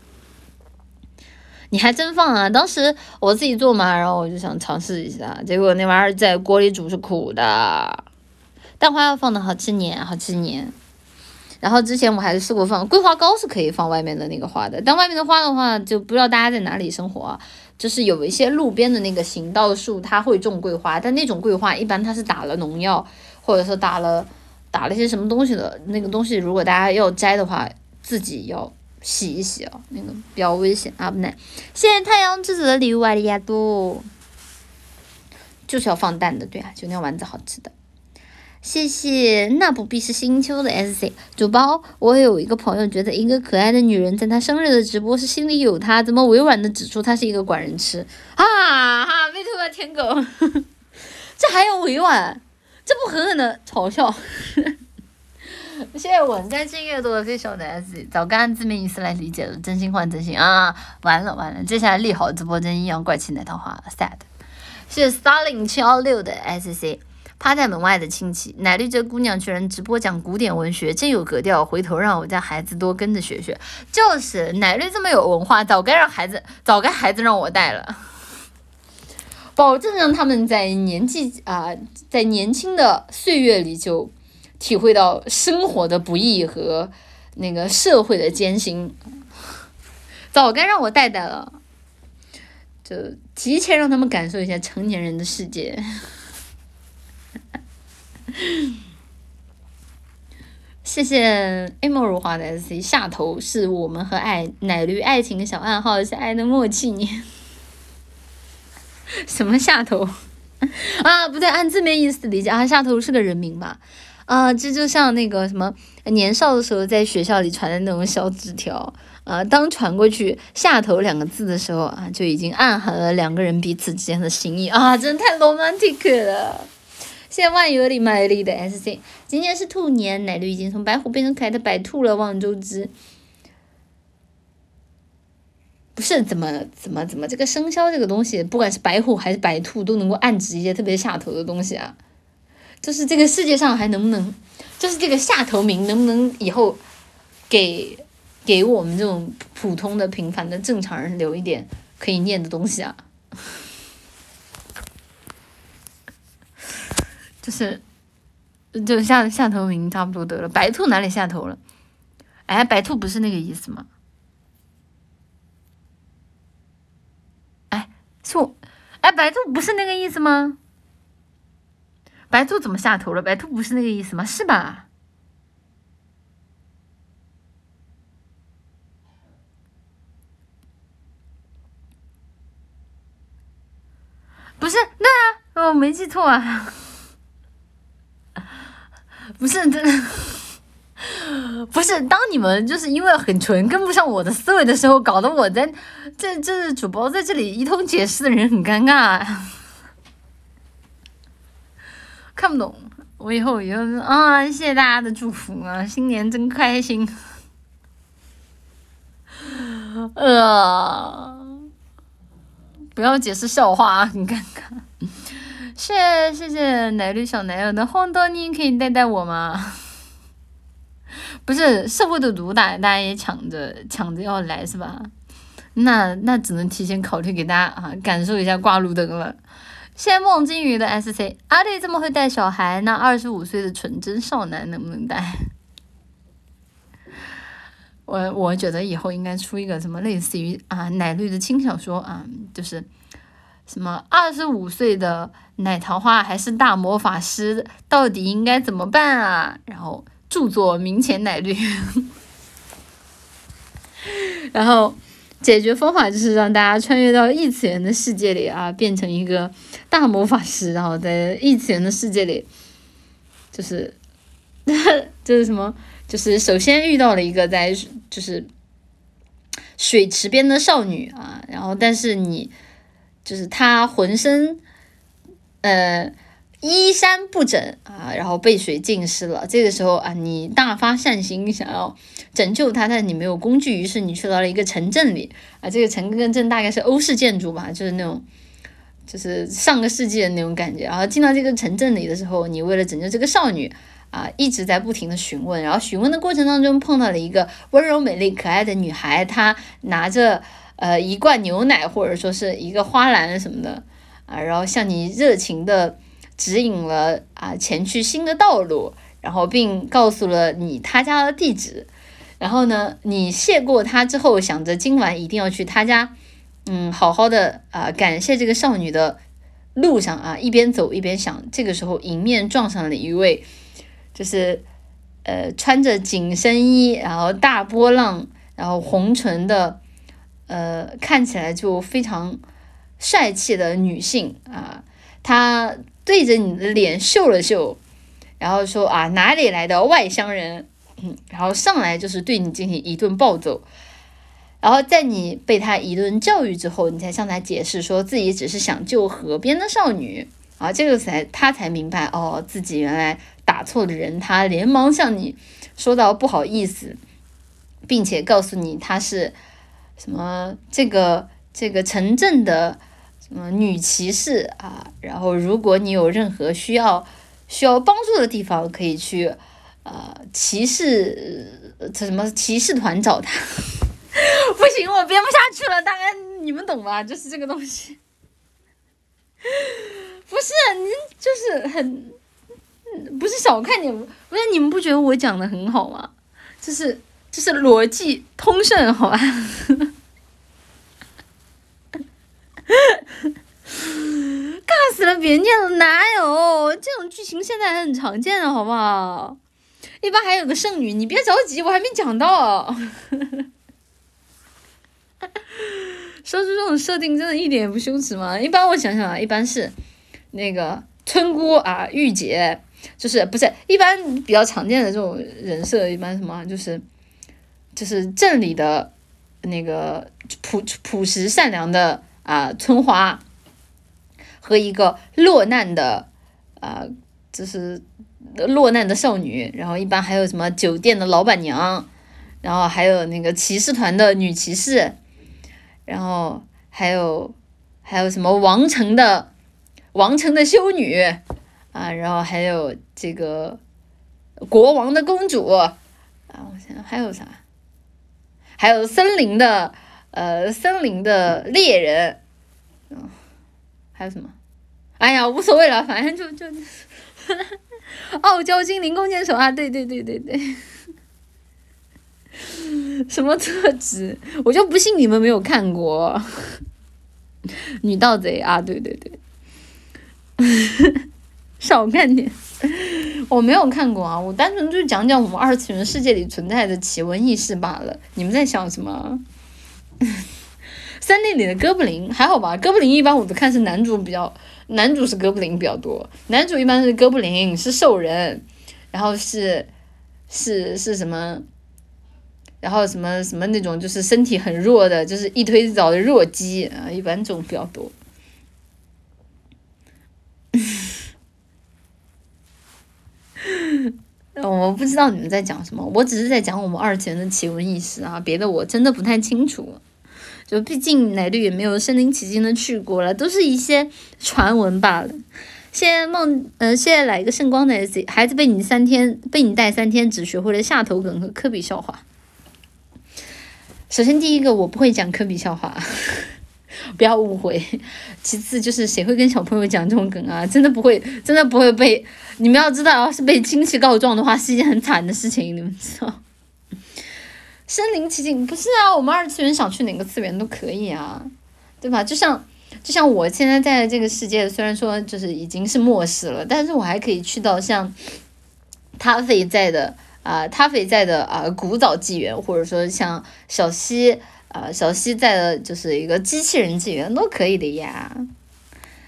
你还真放啊？当时我自己做嘛，然后我就想尝试一下，结果那玩意儿在锅里煮是苦的。蛋花要放的好几年，好几年。然后之前我还试过放桂花糕，是可以放外面的那个花的。但外面的花的话，就不知道大家在哪里生活。就是有一些路边的那个行道树，它会种桂花，但那种桂花一般它是打了农药，或者说打了打了些什么东西的。那个东西如果大家要摘的话，自己要洗一洗啊，那个比较危险啊不耐。谢谢太阳之子的礼物啊，亚多。就是要放蛋的，对啊，就那丸子好吃的。谢谢，那不必是新秋的 S C 主包。我有一个朋友觉得一个可爱的女人在她生日的直播是心里有她，怎么委婉的指出她是一个管人吃？哈哈，被吐吧舔狗，这还要委婉？这不狠狠的嘲笑？谢谢稳在静越多的飞小的 S C，早该按字面意思来理解了，真心换真心啊！完了完了，接下来利好直播间阴阳怪气奶桃花 sad。谢谢 Starling 七幺六的 S C。趴在门外的亲戚，奶绿这姑娘居然直播讲古典文学，真有格调。回头让我家孩子多跟着学学。就是奶绿这么有文化，早该让孩子，早该孩子让我带了，保证让他们在年纪啊，在年轻的岁月里就体会到生活的不易和那个社会的艰辛。早该让我带带了，就提前让他们感受一下成年人的世界。谢谢 A 梦如花的 S C 下头是我们和爱奶绿爱情的小暗号，是爱的默契。你 什么下头 啊？不对，按字面意思理解啊，下头是个人名吧？啊，这就像那个什么年少的时候在学校里传的那种小纸条啊，当传过去“下头”两个字的时候啊，就已经暗含了两个人彼此之间的心意啊，真的太 romantic 了。谢万有里卖力的 S C，今年是兔年，奶绿已经从白虎变成可爱的白兔了。望周知，不是怎么怎么怎么这个生肖这个东西，不管是白虎还是白兔，都能够暗指一些特别下头的东西啊。就是这个世界上还能不能，就是这个下头名能不能以后给给我们这种普通的平凡的正常人留一点可以念的东西啊？就是，就下下头名差不多得了。白兔哪里下头了？哎，白兔不是那个意思吗？哎，是我，哎，白兔不是那个意思吗？白兔怎么下头了？白兔不是那个意思吗？是吧？不是，对啊，我没记错啊。不是真的，不是当你们就是因为很纯跟不上我的思维的时候，搞得我在这这主播在这里一通解释的人很尴尬，看不懂。我以后以后啊，谢谢大家的祝福啊，新年真开心。呃，不要解释笑话啊，很尴尬。谢谢谢奶绿小男友的红豆泥，可以带带我吗？不是社会的毒打，大家也抢着抢着要来是吧？那那只能提前考虑给大家啊感受一下挂路灯了。谢谢梦金鱼的 S C，阿丽这么会带小孩，那二十五岁的纯真少男能不能带？我我觉得以后应该出一个什么类似于啊奶绿的轻小说啊，就是什么二十五岁的。奶桃花还是大魔法师，到底应该怎么办啊？然后著作《明前奶绿》，然后解决方法就是让大家穿越到异次元的世界里啊，变成一个大魔法师，然后在异次元的世界里，就是 就是什么，就是首先遇到了一个在就是水池边的少女啊，然后但是你就是她浑身呃。衣衫不整啊，然后被水浸湿了。这个时候啊，你大发善心，想要拯救他，但是你没有工具，于是你去到了一个城镇里啊。这个城跟镇大概是欧式建筑吧，就是那种，就是上个世纪的那种感觉。然后进到这个城镇里的时候，你为了拯救这个少女啊，一直在不停的询问。然后询问的过程当中，碰到了一个温柔、美丽、可爱的女孩，她拿着呃一罐牛奶或者说是一个花篮什么的啊，然后向你热情的。指引了啊前去新的道路，然后并告诉了你他家的地址。然后呢，你谢过他之后，想着今晚一定要去他家，嗯，好好的啊感谢这个少女的路上啊，一边走一边想。这个时候，迎面撞上了一位，就是呃穿着紧身衣，然后大波浪，然后红唇的，呃看起来就非常帅气的女性啊，她。对着你的脸嗅了嗅，然后说啊哪里来的外乡人，嗯然后上来就是对你进行一顿暴揍，然后在你被他一顿教育之后，你才向他解释说自己只是想救河边的少女，啊这个才他才明白哦自己原来打错了人，他连忙向你说到不好意思，并且告诉你他是什么这个这个城镇的。什么女骑士啊？然后如果你有任何需要需要帮助的地方，可以去呃骑士这什么骑士团找他。不行，我编不下去了，大概你们懂吧？就是这个东西。不是，你就是很不是小看你们，不是你们不觉得我讲的很好吗？就是就是逻辑通顺，好吧？尬死了！别念了，哪有这种剧情？现在很常见的，好不好？一般还有个剩女，你别着急，我还没讲到。说出这种设定，真的一点也不羞耻吗？一般我想想啊，一般是那个村姑啊，御姐，就是不是一般比较常见的这种人设，一般什么就是就是镇里的那个朴朴实善良的。啊，村花和一个落难的啊，就是落难的少女，然后一般还有什么酒店的老板娘，然后还有那个骑士团的女骑士，然后还有还有什么王城的王城的修女啊，然后还有这个国王的公主啊，我想想还有啥？还有森林的。呃，森林的猎人，嗯，还有什么？哎呀，无所谓了，反正就就，傲娇精灵弓箭手啊，对对对对对，什么特质？我就不信你们没有看过，女盗贼啊，对对对，少看点，我没有看过啊，我单纯就是讲讲我们二次元世界里存在的奇闻异事罢了。你们在想什么？三 D 里的哥布林还好吧？哥布林一般我都看是男主比较，男主是哥布林比较多。男主一般是哥布林，是兽人，然后是是是什么？然后什么什么那种就是身体很弱的，就是一推倒的弱鸡啊，一般这种比较多。我不知道你们在讲什么，我只是在讲我们二次元的奇闻异事啊，别的我真的不太清楚。就毕竟奶绿也没有身临其境的去过了，都是一些传闻罢了。谢谢梦，呃，谢谢来一个圣光的 S，孩子被你三天被你带三天，只学会了下头梗和科比笑话。首先第一个，我不会讲科比笑话，不要误会。其次就是谁会跟小朋友讲这种梗啊？真的不会，真的不会被。你们要知道，要是被亲戚告状的话，是一件很惨的事情，你们知道。身临其境不是啊，我们二次元想去哪个次元都可以啊，对吧？就像就像我现在在这个世界，虽然说就是已经是末世了，但是我还可以去到像他飞在的啊，他肥在的啊古早纪元，或者说像小西呃小西在的就是一个机器人纪元都可以的呀。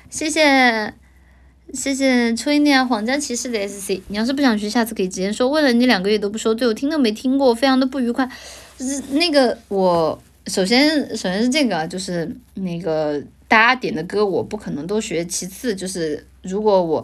谢谢谢谢初音的皇家骑士的 SC，你要是不想学，下次可以直接说。为了你两个月都不说，对我听都没听过，非常的不愉快。就是那个我首先首先是这个，就是那个。大家点的歌我不可能都学。其次就是，如果我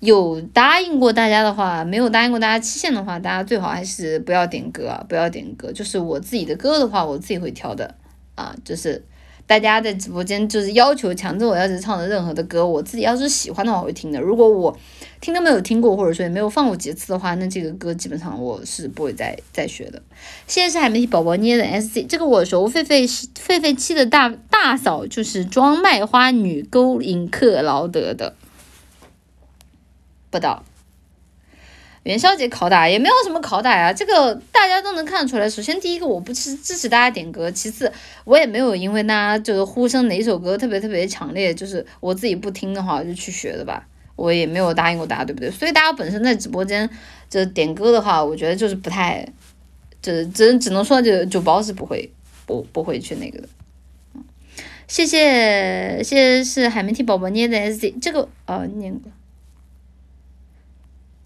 有答应过大家的话，没有答应过大家期限的话，大家最好还是不要点歌啊，不要点歌。就是我自己的歌的话，我自己会挑的啊，就是。大家在直播间就是要求强制我要是唱的任何的歌，我自己要是喜欢的话我会听的。如果我听都没有听过，或者说也没有放过几次的话，那这个歌基本上我是不会再再学的。现在是海媒体宝宝捏的 S C，这个我熟。狒狒狒狒七的大大嫂就是装卖花女勾引克劳德的，不到。元宵节拷打也没有什么拷打呀，这个大家都能看得出来。首先，第一个我不支支持大家点歌，其次我也没有因为大家就是呼声哪首歌特别特别强烈，就是我自己不听的话就去学的吧，我也没有答应过大家，对不对？所以大家本身在直播间就点歌的话，我觉得就是不太，就是只只能说就九包是不会不不会去那个的。谢谢谢谢是海绵体宝宝捏的 S Z 这个呃念过。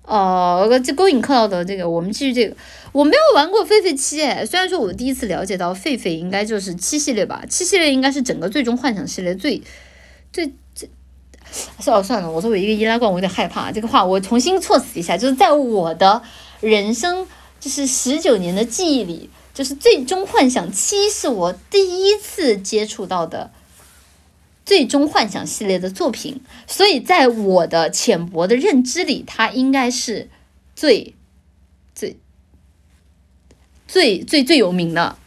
哦，这勾引克劳德这个，我们继续这个。我没有玩过狒狒七，哎，虽然说我第一次了解到狒狒应该就是七系列吧，七系列应该是整个最终幻想系列最最最。算了算了，我作为一个易拉罐，我有点害怕这个话，我重新措辞一下，就是在我的人生就是十九年的记忆里，就是最终幻想七是我第一次接触到的。最终幻想系列的作品，所以在我的浅薄的认知里，它应该是最最最最最有名的，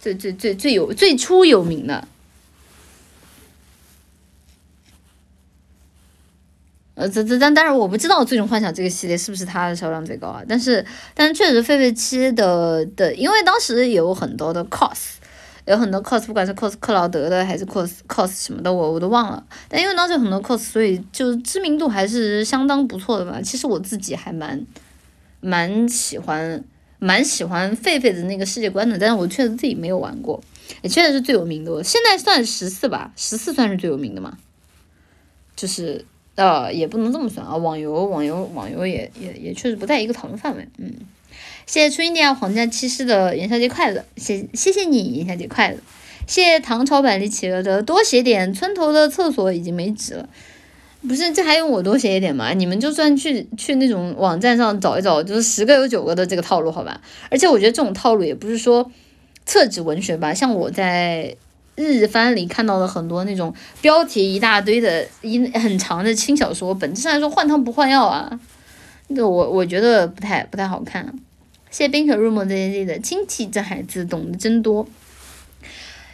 最最最最有最初有名的。呃，这这但但是我不知道最终幻想这个系列是不是它的销量最高啊？但是但是确实狒狒七的的，因为当时有很多的 cos。有很多 cos，不管是 cos 克劳德的还是 cos cos 什么的，我我都忘了。但因为当时有很多 cos，所以就知名度还是相当不错的吧。其实我自己还蛮蛮喜欢蛮喜欢狒狒的那个世界观的，但是我确实自己没有玩过，也确实是最有名的。现在算十四吧，十四算是最有名的嘛。就是呃，也不能这么算啊，网游网游网游也也也确实不在一个讨论范围，嗯。谢谢初音的皇家骑士的元宵节快乐，谢谢谢你元宵节快乐，谢谢唐朝百里企鹅的多写点，村头的厕所已经没纸了，不是这还用我多写一点吗？你们就算去去那种网站上找一找，就是十个有九个的这个套路好吧？而且我觉得这种套路也不是说厕纸文学吧，像我在日番里看到的很多那种标题一大堆的一很长的轻小说，本质上来说换汤不换药啊，那我我觉得不太不太好看。谢冰可入梦这些的亲戚，这孩子懂得真多。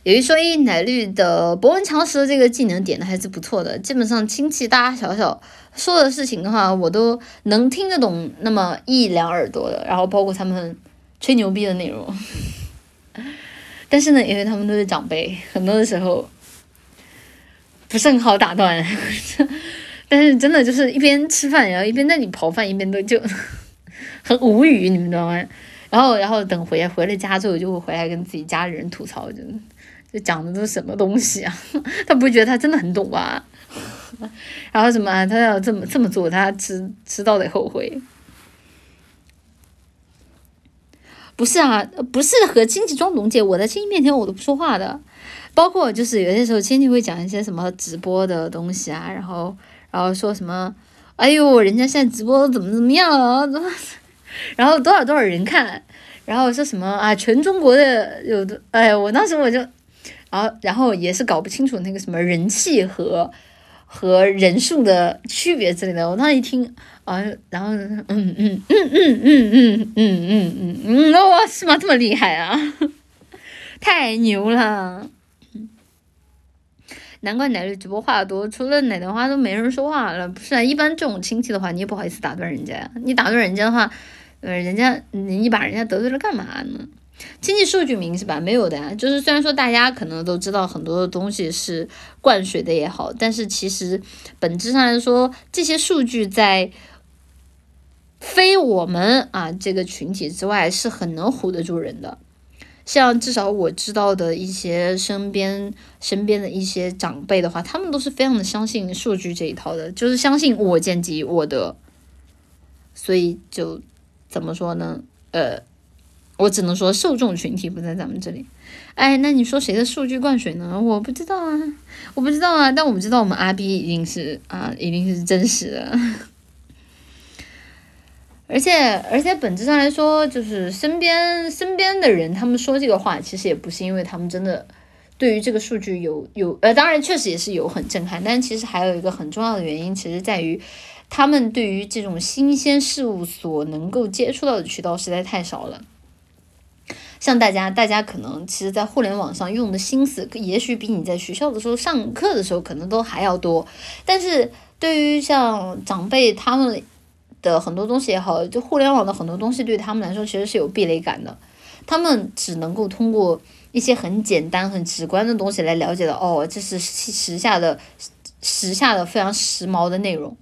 有一说一，奶绿的博闻强识这个技能点的还是不错的。基本上亲戚大大小小说的事情的话，我都能听得懂那么一两耳朵的。然后包括他们吹牛逼的内容。但是呢，因为他们都是长辈，很多的时候不是很好打断。但是真的就是一边吃饭，然后一边在你刨饭，一边都就。很无语，你们知道吗？然后，然后等回回了家之后，就会回来跟自己家里人吐槽，就就讲的都是什么东西啊？他不会觉得他真的很懂吧？然后什么，他要这么这么做，他迟迟早得后悔。不是啊，不是和亲戚装懂姐，我在亲戚面前我都不说话的。包括就是有些时候亲戚会讲一些什么直播的东西啊，然后然后说什么。哎呦，人家现在直播怎么怎么样啊？怎么？然后多少多少人看？然后说什么啊？全中国的有的，哎，我当时我就，然后然后也是搞不清楚那个什么人气和和人数的区别之类的。我当时一听啊，然后嗯嗯嗯嗯嗯嗯嗯嗯嗯嗯，哇，是吗？这么厉害啊？太牛了！难怪奶绿直播话多，除了奶奶话都没人说话了。不是啊，一般这种亲戚的话，你也不好意思打断人家呀。你打断人家的话，呃，人家你把人家得罪了干嘛呢？经济数据名是吧？没有的呀。就是虽然说大家可能都知道很多的东西是灌水的也好，但是其实本质上来说，这些数据在非我们啊这个群体之外，是很能唬得住人的。像至少我知道的一些身边身边的一些长辈的话，他们都是非常的相信数据这一套的，就是相信我见即我得。所以就怎么说呢？呃，我只能说受众群体不在咱们这里。哎，那你说谁的数据灌水呢？我不知道啊，我不知道啊。但我们知道我们阿 B 一定是啊，一定是真实的。而且而且本质上来说，就是身边身边的人，他们说这个话，其实也不是因为他们真的对于这个数据有有呃，当然确实也是有很震撼，但其实还有一个很重要的原因，其实在于他们对于这种新鲜事物所能够接触到的渠道实在太少了。像大家，大家可能其实，在互联网上用的心思，也许比你在学校的时候上课的时候可能都还要多。但是对于像长辈他们的很多东西也好，就互联网的很多东西对他们来说其实是有壁垒感的。他们只能够通过一些很简单、很直观的东西来了解到，哦，这是时下的时下的非常时髦的内容，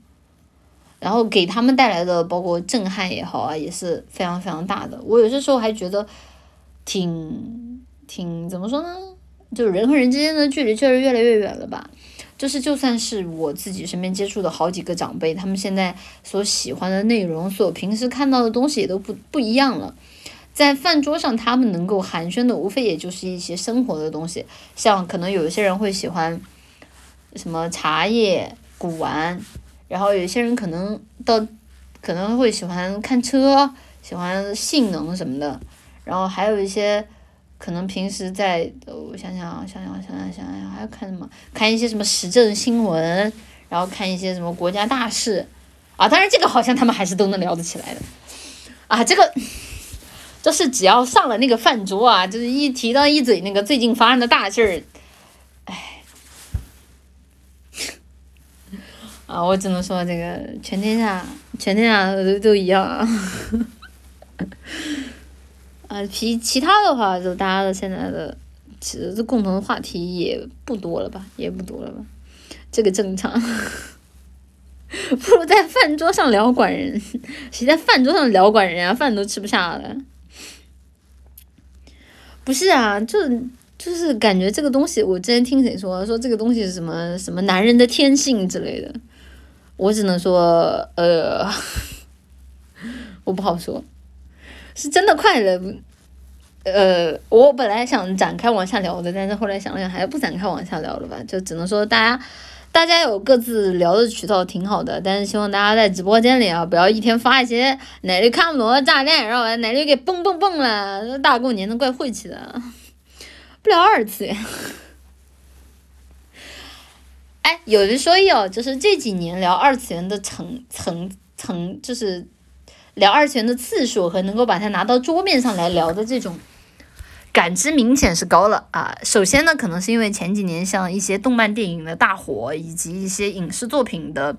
然后给他们带来的包括震撼也好啊，也是非常非常大的。我有些时候还觉得。挺挺怎么说呢？就人和人之间的距离确实越来越远了吧。就是就算是我自己身边接触的好几个长辈，他们现在所喜欢的内容，所平时看到的东西也都不不一样了。在饭桌上，他们能够寒暄的无非也就是一些生活的东西，像可能有一些人会喜欢什么茶叶、古玩，然后有些人可能到可能会喜欢看车，喜欢性能什么的。然后还有一些，可能平时在，我想想，想想想想想想，还要看什么？看一些什么时政新闻，然后看一些什么国家大事，啊，当然这个好像他们还是都能聊得起来的，啊，这个，就是只要上了那个饭桌啊，就是一提到一嘴那个最近发生的大事儿，啊，我只能说这个全天下，全天下都都一样啊。啊，其其他的话，就大家的现在的其实共同的话题也不多了吧，也不多了吧，这个正常。不如在饭桌上聊管人，谁在饭桌上聊管人啊？饭都吃不下了。不是啊，就就是感觉这个东西，我之前听谁说，说这个东西是什么什么男人的天性之类的，我只能说，呃，我不好说。是真的快乐，呃，我本来想展开往下聊的，但是后来想了想，还是不展开往下聊了吧。就只能说大家，大家有各自聊的渠道挺好的，但是希望大家在直播间里啊，不要一天发一些哪里看不懂的炸弹，然后哪里给蹦蹦蹦了。大过年的怪晦气的，不聊二次元。哎，有人说有，就是这几年聊二次元的层层层，就是。聊二次元的次数和能够把它拿到桌面上来聊的这种感知明显是高了啊。首先呢，可能是因为前几年像一些动漫电影的大火，以及一些影视作品的，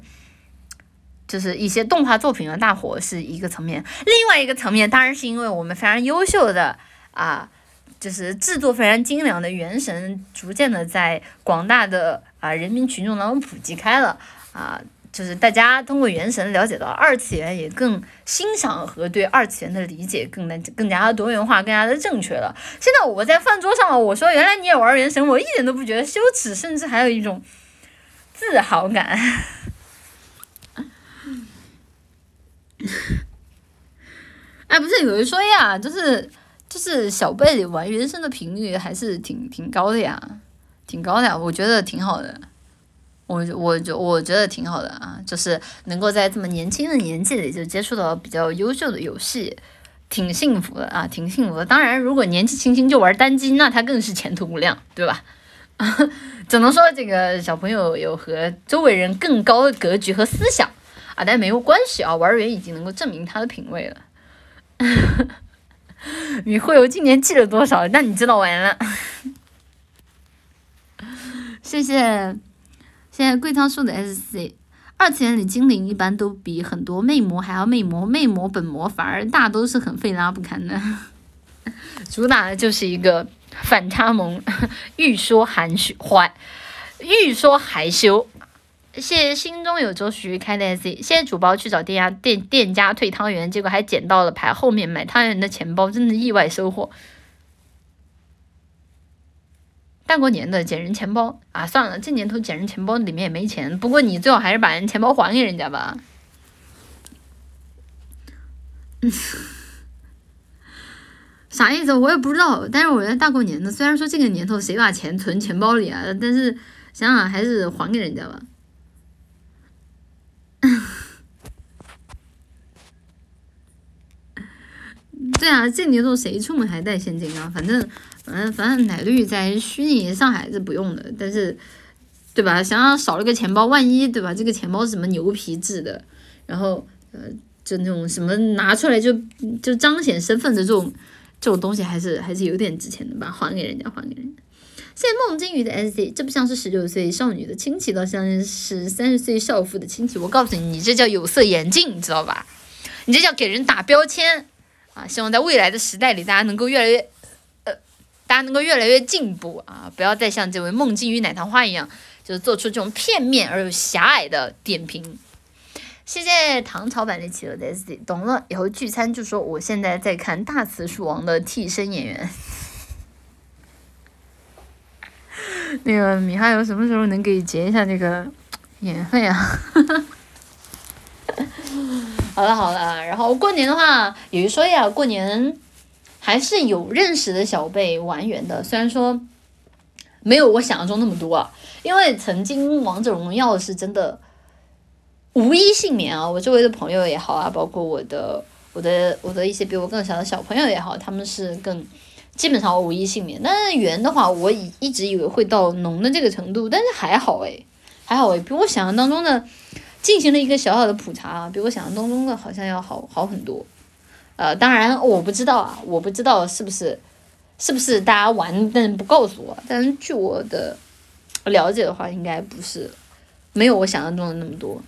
就是一些动画作品的大火是一个层面。另外一个层面当然是因为我们非常优秀的啊，就是制作非常精良的《原神》逐渐的在广大的啊人民群众当中普及开了啊。就是大家通过原神了解到二次元，也更欣赏和对二次元的理解更的更加的多元化，更加的正确了。现在我在饭桌上，我说原来你也玩原神，我一点都不觉得羞耻，甚至还有一种自豪感。哎，不是有人说呀，就是就是小贝玩原神的频率还是挺挺高的呀，挺高的呀，我觉得挺好的。我我就我觉得挺好的啊，就是能够在这么年轻的年纪里就接触到比较优秀的游戏，挺幸福的啊，挺幸福的。当然，如果年纪轻轻就玩单机，那他更是前途无量，对吧？只能说这个小朋友有和周围人更高的格局和思想啊，但没有关系啊，玩儿已经能够证明他的品味了。你会有今年记了多少？那你知道完了。谢谢。现在贵汤树的 SC，二次元里精灵一般都比很多魅魔还要魅魔，魅魔本魔反而大都是很费拉不堪的，主打的就是一个反差萌，欲说含蓄，怀欲说害羞，谢谢心中有周徐开的 S，谢谢主播去找店家店店家退汤圆，结果还捡到了排后面买汤圆的钱包，真的意外收获。大过年的捡人钱包啊，算了，这年头捡人钱包里面也没钱，不过你最好还是把人钱包还给人家吧。啥意思？我也不知道。但是我觉得大过年的，虽然说这个年头谁把钱存钱包里啊，但是想想还是还给人家吧。对啊，这年头谁出门还带现金啊？反正反正反正奶绿在虚拟上海是不用的，但是对吧？想想少了个钱包，万一对吧？这个钱包是什么牛皮质的，然后呃。就那种什么拿出来就就彰显身份的这种这种东西，还是还是有点值钱的吧？还给人家，还给人家。谢谢梦金鱼的 S C，这不像是十九岁少女的亲戚，倒像是三十岁少妇的亲戚。我告诉你，你这叫有色眼镜，你知道吧？你这叫给人打标签啊！希望在未来的时代里，大家能够越来越呃，大家能够越来越进步啊！不要再像这位梦金鱼奶糖花一样，就是做出这种片面而又狭隘的点评。谢谢唐朝版的企鹅的 S D，懂了。以后聚餐就说我现在在看大慈树王的替身演员。那个米哈游什么时候能给结一下那个年费啊？好了好了，然后过年的话，有一说呀，过年还是有认识的小辈玩元的，虽然说没有我想象中那么多，因为曾经王者荣耀是真的。无一幸免啊！我周围的朋友也好啊，包括我的、我的、我的一些比我更小的小朋友也好，他们是更基本上无一幸免。但是圆的话，我以一直以为会到浓的这个程度，但是还好诶，还好诶，比我想象当中的进行了一个小小的普查，比我想象当中的好像要好好很多。呃，当然我不知道啊，我不知道是不是是不是大家玩但是不告诉我，但是据我的了解的话，应该不是没有我想象中的那么多。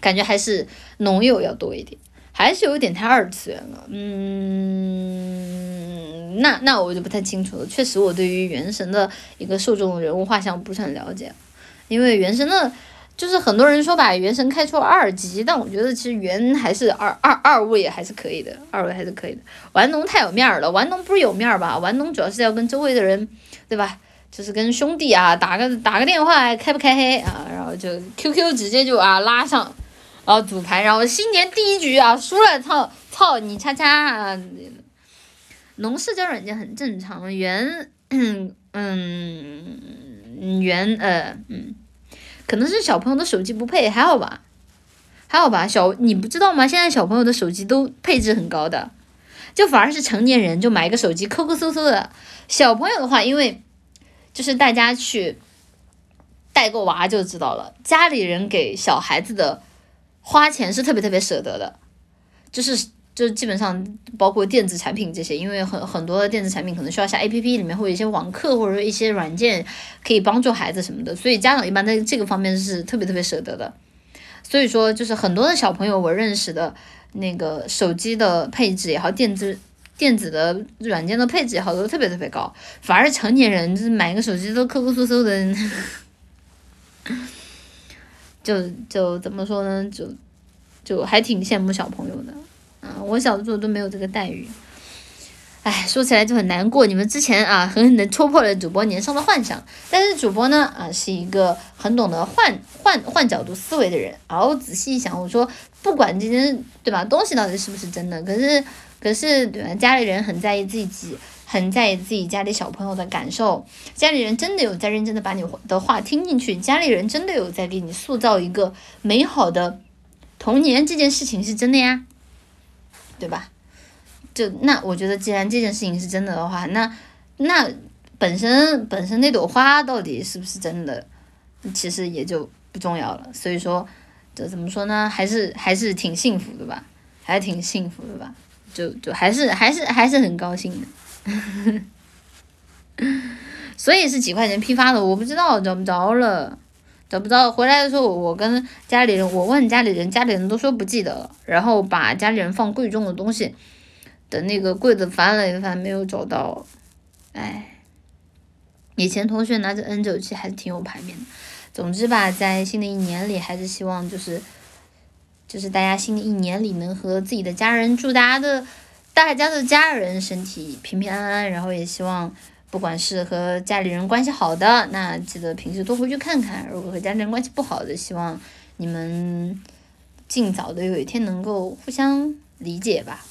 感觉还是农友要多一点，还是有点太二次元了。嗯，那那我就不太清楚了。确实，我对于原神的一个受众人物画像不是很了解，因为原神的，就是很多人说把原神开出二级，但我觉得其实原还是二二二位还是可以的，二位还是可以的。玩农太有面儿了，玩农不是有面儿吧？玩农主要是要跟周围的人，对吧？就是跟兄弟啊打个打个电话，开不开黑啊？然后就 QQ 直接就啊拉上。然后组牌，然后新年第一局啊输了，操操你叉叉啊！农社交软件很正常，原嗯原呃嗯，可能是小朋友的手机不配，还好吧，还好吧。小你不知道吗？现在小朋友的手机都配置很高的，就反而是成年人就买一个手机抠抠搜搜的。小朋友的话，因为就是大家去带过娃就知道了，家里人给小孩子的。花钱是特别特别舍得的，就是就基本上包括电子产品这些，因为很很多的电子产品可能需要下 A P P 里面会有一些网课或者说一些软件可以帮助孩子什么的，所以家长一般在这个方面是特别特别舍得的。所以说就是很多的小朋友我认识的那个手机的配置也好，电子电子的软件的配置也好，都特别特别高，反而成年人就是买一个手机都抠抠搜搜的。就就怎么说呢？就就还挺羡慕小朋友的，啊，我小时候都没有这个待遇，哎，说起来就很难过。你们之前啊，狠狠的戳破了主播年少的幻想。但是主播呢，啊，是一个很懂得换换换角度思维的人。然后仔细一想，我说不管这件对吧，东西到底是不是真的，可是可是对吧，家里人很在意自己。很在意自己家里小朋友的感受，家里人真的有在认真的把你的话听进去，家里人真的有在给你塑造一个美好的童年，这件事情是真的呀，对吧？就那我觉得，既然这件事情是真的的话，那那本身本身那朵花到底是不是真的，其实也就不重要了。所以说，这怎么说呢？还是还是挺幸福的吧，还是挺幸福的吧，就就还是还是还是很高兴的。所以是几块钱批发的，我不知道找不着了，找不着。回来的时候，我跟家里人，我问家里人，家里人都说不记得了。然后把家里人放贵重的东西的那个柜子翻了一翻，没有找到。哎，以前同学拿着 N 九七还是挺有排面的。总之吧，在新的一年里，还是希望就是就是大家新的一年里能和自己的家人，祝大家的大家的家人身体平平安安，然后也希望。不管是和家里人关系好的，那记得平时多回去看看；如果和家里人关系不好的，希望你们尽早的有一天能够互相理解吧。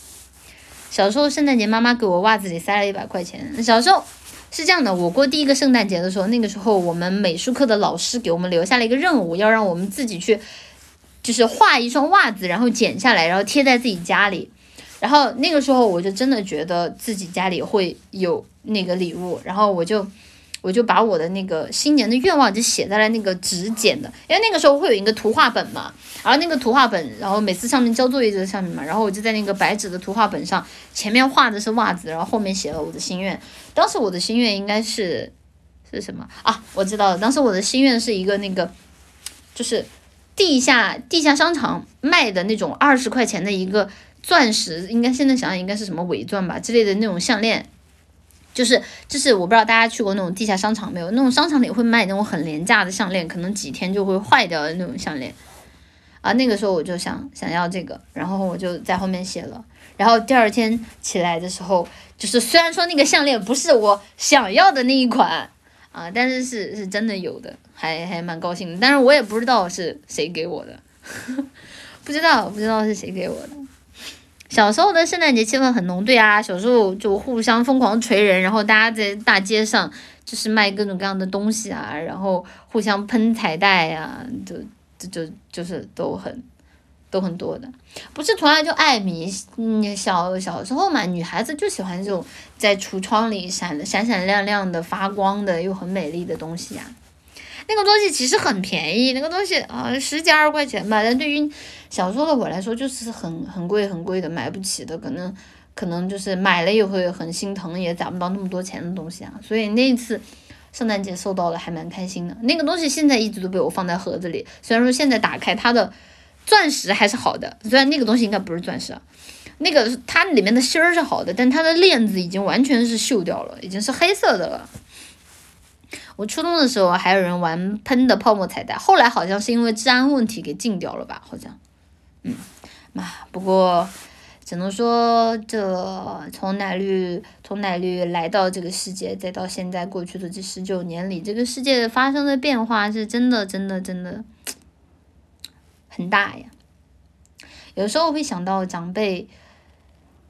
小时候圣诞节，妈妈给我袜子里塞了一百块钱。小时候是这样的，我过第一个圣诞节的时候，那个时候我们美术课的老师给我们留下了一个任务，要让我们自己去，就是画一双袜子，然后剪下来，然后贴在自己家里。然后那个时候我就真的觉得自己家里会有那个礼物，然后我就我就把我的那个新年的愿望就写在了那个纸剪的，因为那个时候会有一个图画本嘛，然后那个图画本，然后每次上面交作业就在上面嘛，然后我就在那个白纸的图画本上，前面画的是袜子，然后后面写了我的心愿。当时我的心愿应该是是什么啊？我知道了，当时我的心愿是一个那个，就是地下地下商场卖的那种二十块钱的一个。钻石应该现在想想应该是什么伪钻吧之类的那种项链，就是就是我不知道大家去过那种地下商场没有？那种商场里会卖那种很廉价的项链，可能几天就会坏掉的那种项链。啊，那个时候我就想想要这个，然后我就在后面写了。然后第二天起来的时候，就是虽然说那个项链不是我想要的那一款啊，但是是是真的有的，还还蛮高兴的。但是我也不知道是谁给我的，不知道不知道是谁给我的。小时候的圣诞节气氛很浓，对啊，小时候就互相疯狂锤人，然后大家在大街上就是卖各种各样的东西啊，然后互相喷彩带呀，就就就就是都很都很多的，不是从来就爱迷，嗯，小小时候嘛，女孩子就喜欢这种在橱窗里闪闪闪亮亮的发光的又很美丽的东西呀。那个东西其实很便宜，那个东西啊十几二十块钱吧，但对于小时候的我来说就是很很贵很贵的，买不起的，可能可能就是买了也会很心疼，也攒不到那么多钱的东西啊。所以那一次圣诞节收到了还蛮开心的。那个东西现在一直都被我放在盒子里，虽然说现在打开它的钻石还是好的，虽然那个东西应该不是钻石啊，那个它里面的芯儿是好的，但它的链子已经完全是锈掉了，已经是黑色的了。我初中的时候还有人玩喷的泡沫彩带，后来好像是因为治安问题给禁掉了吧？好像，嗯，嘛，不过只能说这从奶绿从奶绿来到这个世界，再到现在过去的这十九年里，这个世界发生的变化是真的真的真的很大呀。有时候会想到长辈。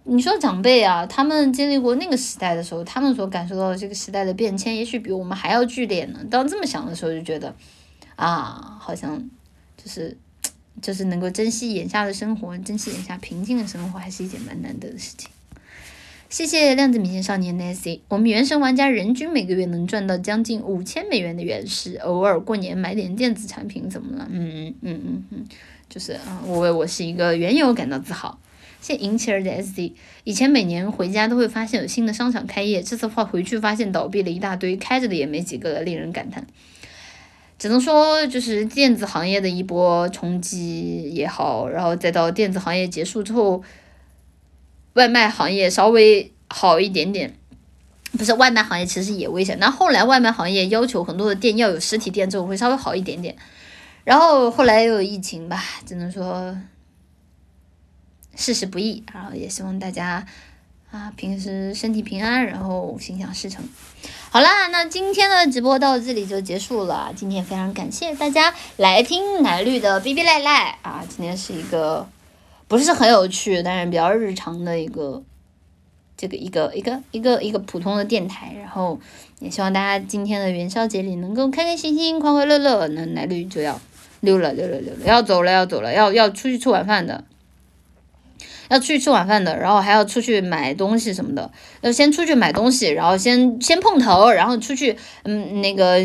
你说长辈啊，他们经历过那个时代的时候，他们所感受到的这个时代的变迁，也许比我们还要剧烈呢。当这么想的时候，就觉得，啊，好像就是，就是能够珍惜眼下的生活，珍惜眼下平静的生活，还是一件蛮难得的事情。谢谢量子明星少年 Nancy，我们原神玩家人均每个月能赚到将近五千美元的原石，偶尔过年买点电子产品怎么了？嗯嗯嗯嗯嗯，就是啊，我为我是一个原友感到自豪。现引起儿的 SD，以前每年回家都会发现有新的商场开业，这次话回去发现倒闭了一大堆，开着的也没几个了，令人感叹。只能说就是电子行业的一波冲击也好，然后再到电子行业结束之后，外卖行业稍微好一点点，不是外卖行业其实也危险。那后来外卖行业要求很多的店要有实体店之后会稍微好一点点，然后后来又有疫情吧，只能说。事事不易，然后也希望大家啊平时身体平安，然后心想事成。好啦，那今天的直播到这里就结束了。今天非常感谢大家来听奶绿的哔哔赖赖啊！今天是一个不是很有趣，但是比较日常的一个这个一个一个一个一个普通的电台。然后也希望大家今天的元宵节里能够开开心心、快快乐乐。那奶绿就要溜了，溜了，溜了，要走了，要走了，要要出去吃晚饭的。要出去吃晚饭的，然后还要出去买东西什么的，要先出去买东西，然后先先碰头，然后出去嗯那个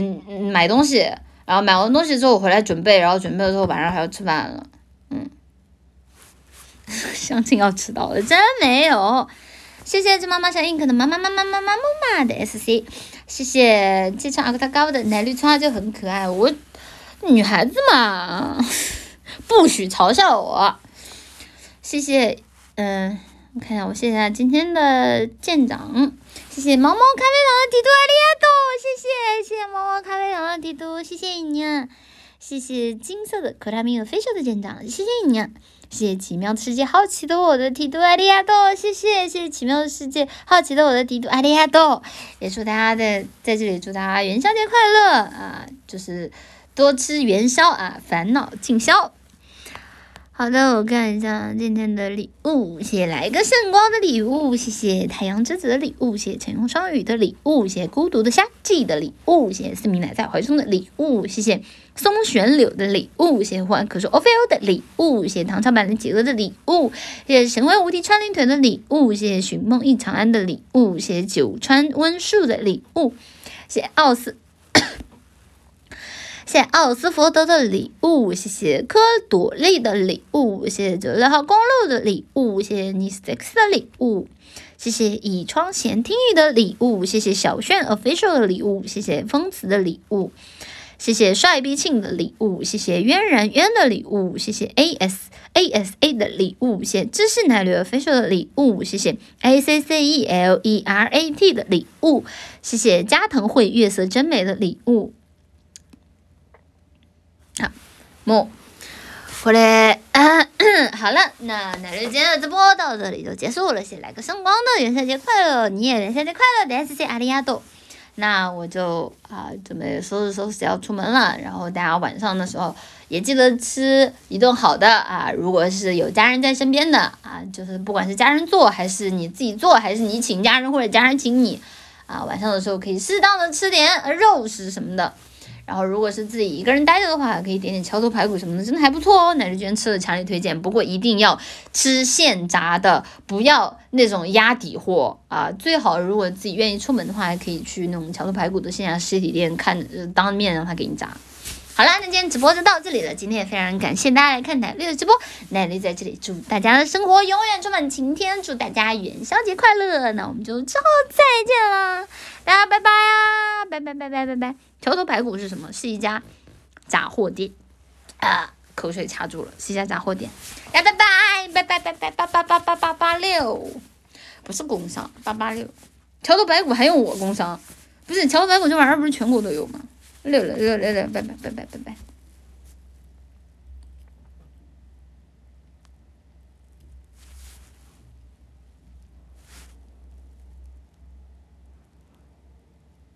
买东西，然后买完东西之后回来准备，然后准备了之后晚上还要吃饭了，嗯，相亲要迟到了，真没有。谢谢这妈妈小 ink 的妈妈妈妈妈妈妈妈的 sc，谢谢这场阿克达高的奶绿穿就很可爱，我女孩子嘛，不许嘲笑我。谢谢。嗯，我看一下，我谢谢今天的舰长，谢谢毛毛咖啡糖的提督阿里亚多，谢谢谢谢猫猫咖啡糖的提督，谢谢你啊！谢谢金色的克拉米尔飞秀的舰长，谢谢你啊！谢谢奇妙的世界好奇的我的提督阿里亚多，谢谢谢谢奇妙的世界好奇的我的提督阿里亚多，也祝大家的在这里祝大家元宵节快乐啊！就是多吃元宵啊，烦恼尽消。好的，我看一下今天的礼物，谢谢来个圣光的礼物，谢谢太阳之子的礼物，谢谢晨风双语的礼物，谢谢孤独的夏季的礼物，谢谢四米奶在怀中的礼物，谢谢松旋柳的礼物，谢谢忽然可说 o f 的礼物，谢谢唐朝版的企鹅的礼物，谢谢神威无敌穿林腿的礼物，谢谢寻梦一长安的礼物，谢谢九川温树的礼物，谢谢奥斯。谢谢奥斯福德的礼物，谢谢科朵利的礼物，谢谢九六号公路的礼物，谢谢尼斯 x 的礼物，谢谢以窗闲听雨的礼物，谢谢小炫 official 的礼物，谢谢风词的礼物，谢谢帅逼庆的礼物，谢谢渊然渊的礼物，谢谢 a s a s a 的礼物，谢谢知识奶绿 official 的礼物，谢谢 a c c e l e r a t 的礼物，谢谢加藤惠月色真美的礼物。好，么，回来，好了，那奶绿今天的直播到这里就结束了。先来个圣光的元宵节快乐，你也元宵节快乐，大家谢谢阿里亚多。那我就啊准备收拾收拾要出门了，然后大家晚上的时候也记得吃一顿好的啊。如果是有家人在身边的啊，就是不管是家人做还是你自己做，还是你请家人或者家人请你啊，晚上的时候可以适当的吃点肉食什么的。然后，如果是自己一个人待着的话，可以点点桥头排骨什么的，真的还不错哦。奶绿居然吃了，强烈推荐。不过一定要吃现炸的，不要那种压底货啊。最好如果自己愿意出门的话，还可以去那种桥头排骨的线下实体店看，当面让他给你炸。好啦，那今天直播就到这里了。今天也非常感谢大家来看奶绿的直播，奶绿在这里祝大家的生活永远充满晴天，祝大家元宵节快乐。那我们就之后再见啦，大家拜拜啊，拜拜拜拜拜拜。桥头排骨是什么？是一家杂货店啊！口水卡住了，是一家杂货店。呀，拜拜拜拜拜拜八八八八八八六，不是工商八八六。桥头排骨还用我工商？不是桥头排骨这玩意儿不是全国都有吗？六六六六六，拜拜拜拜拜拜。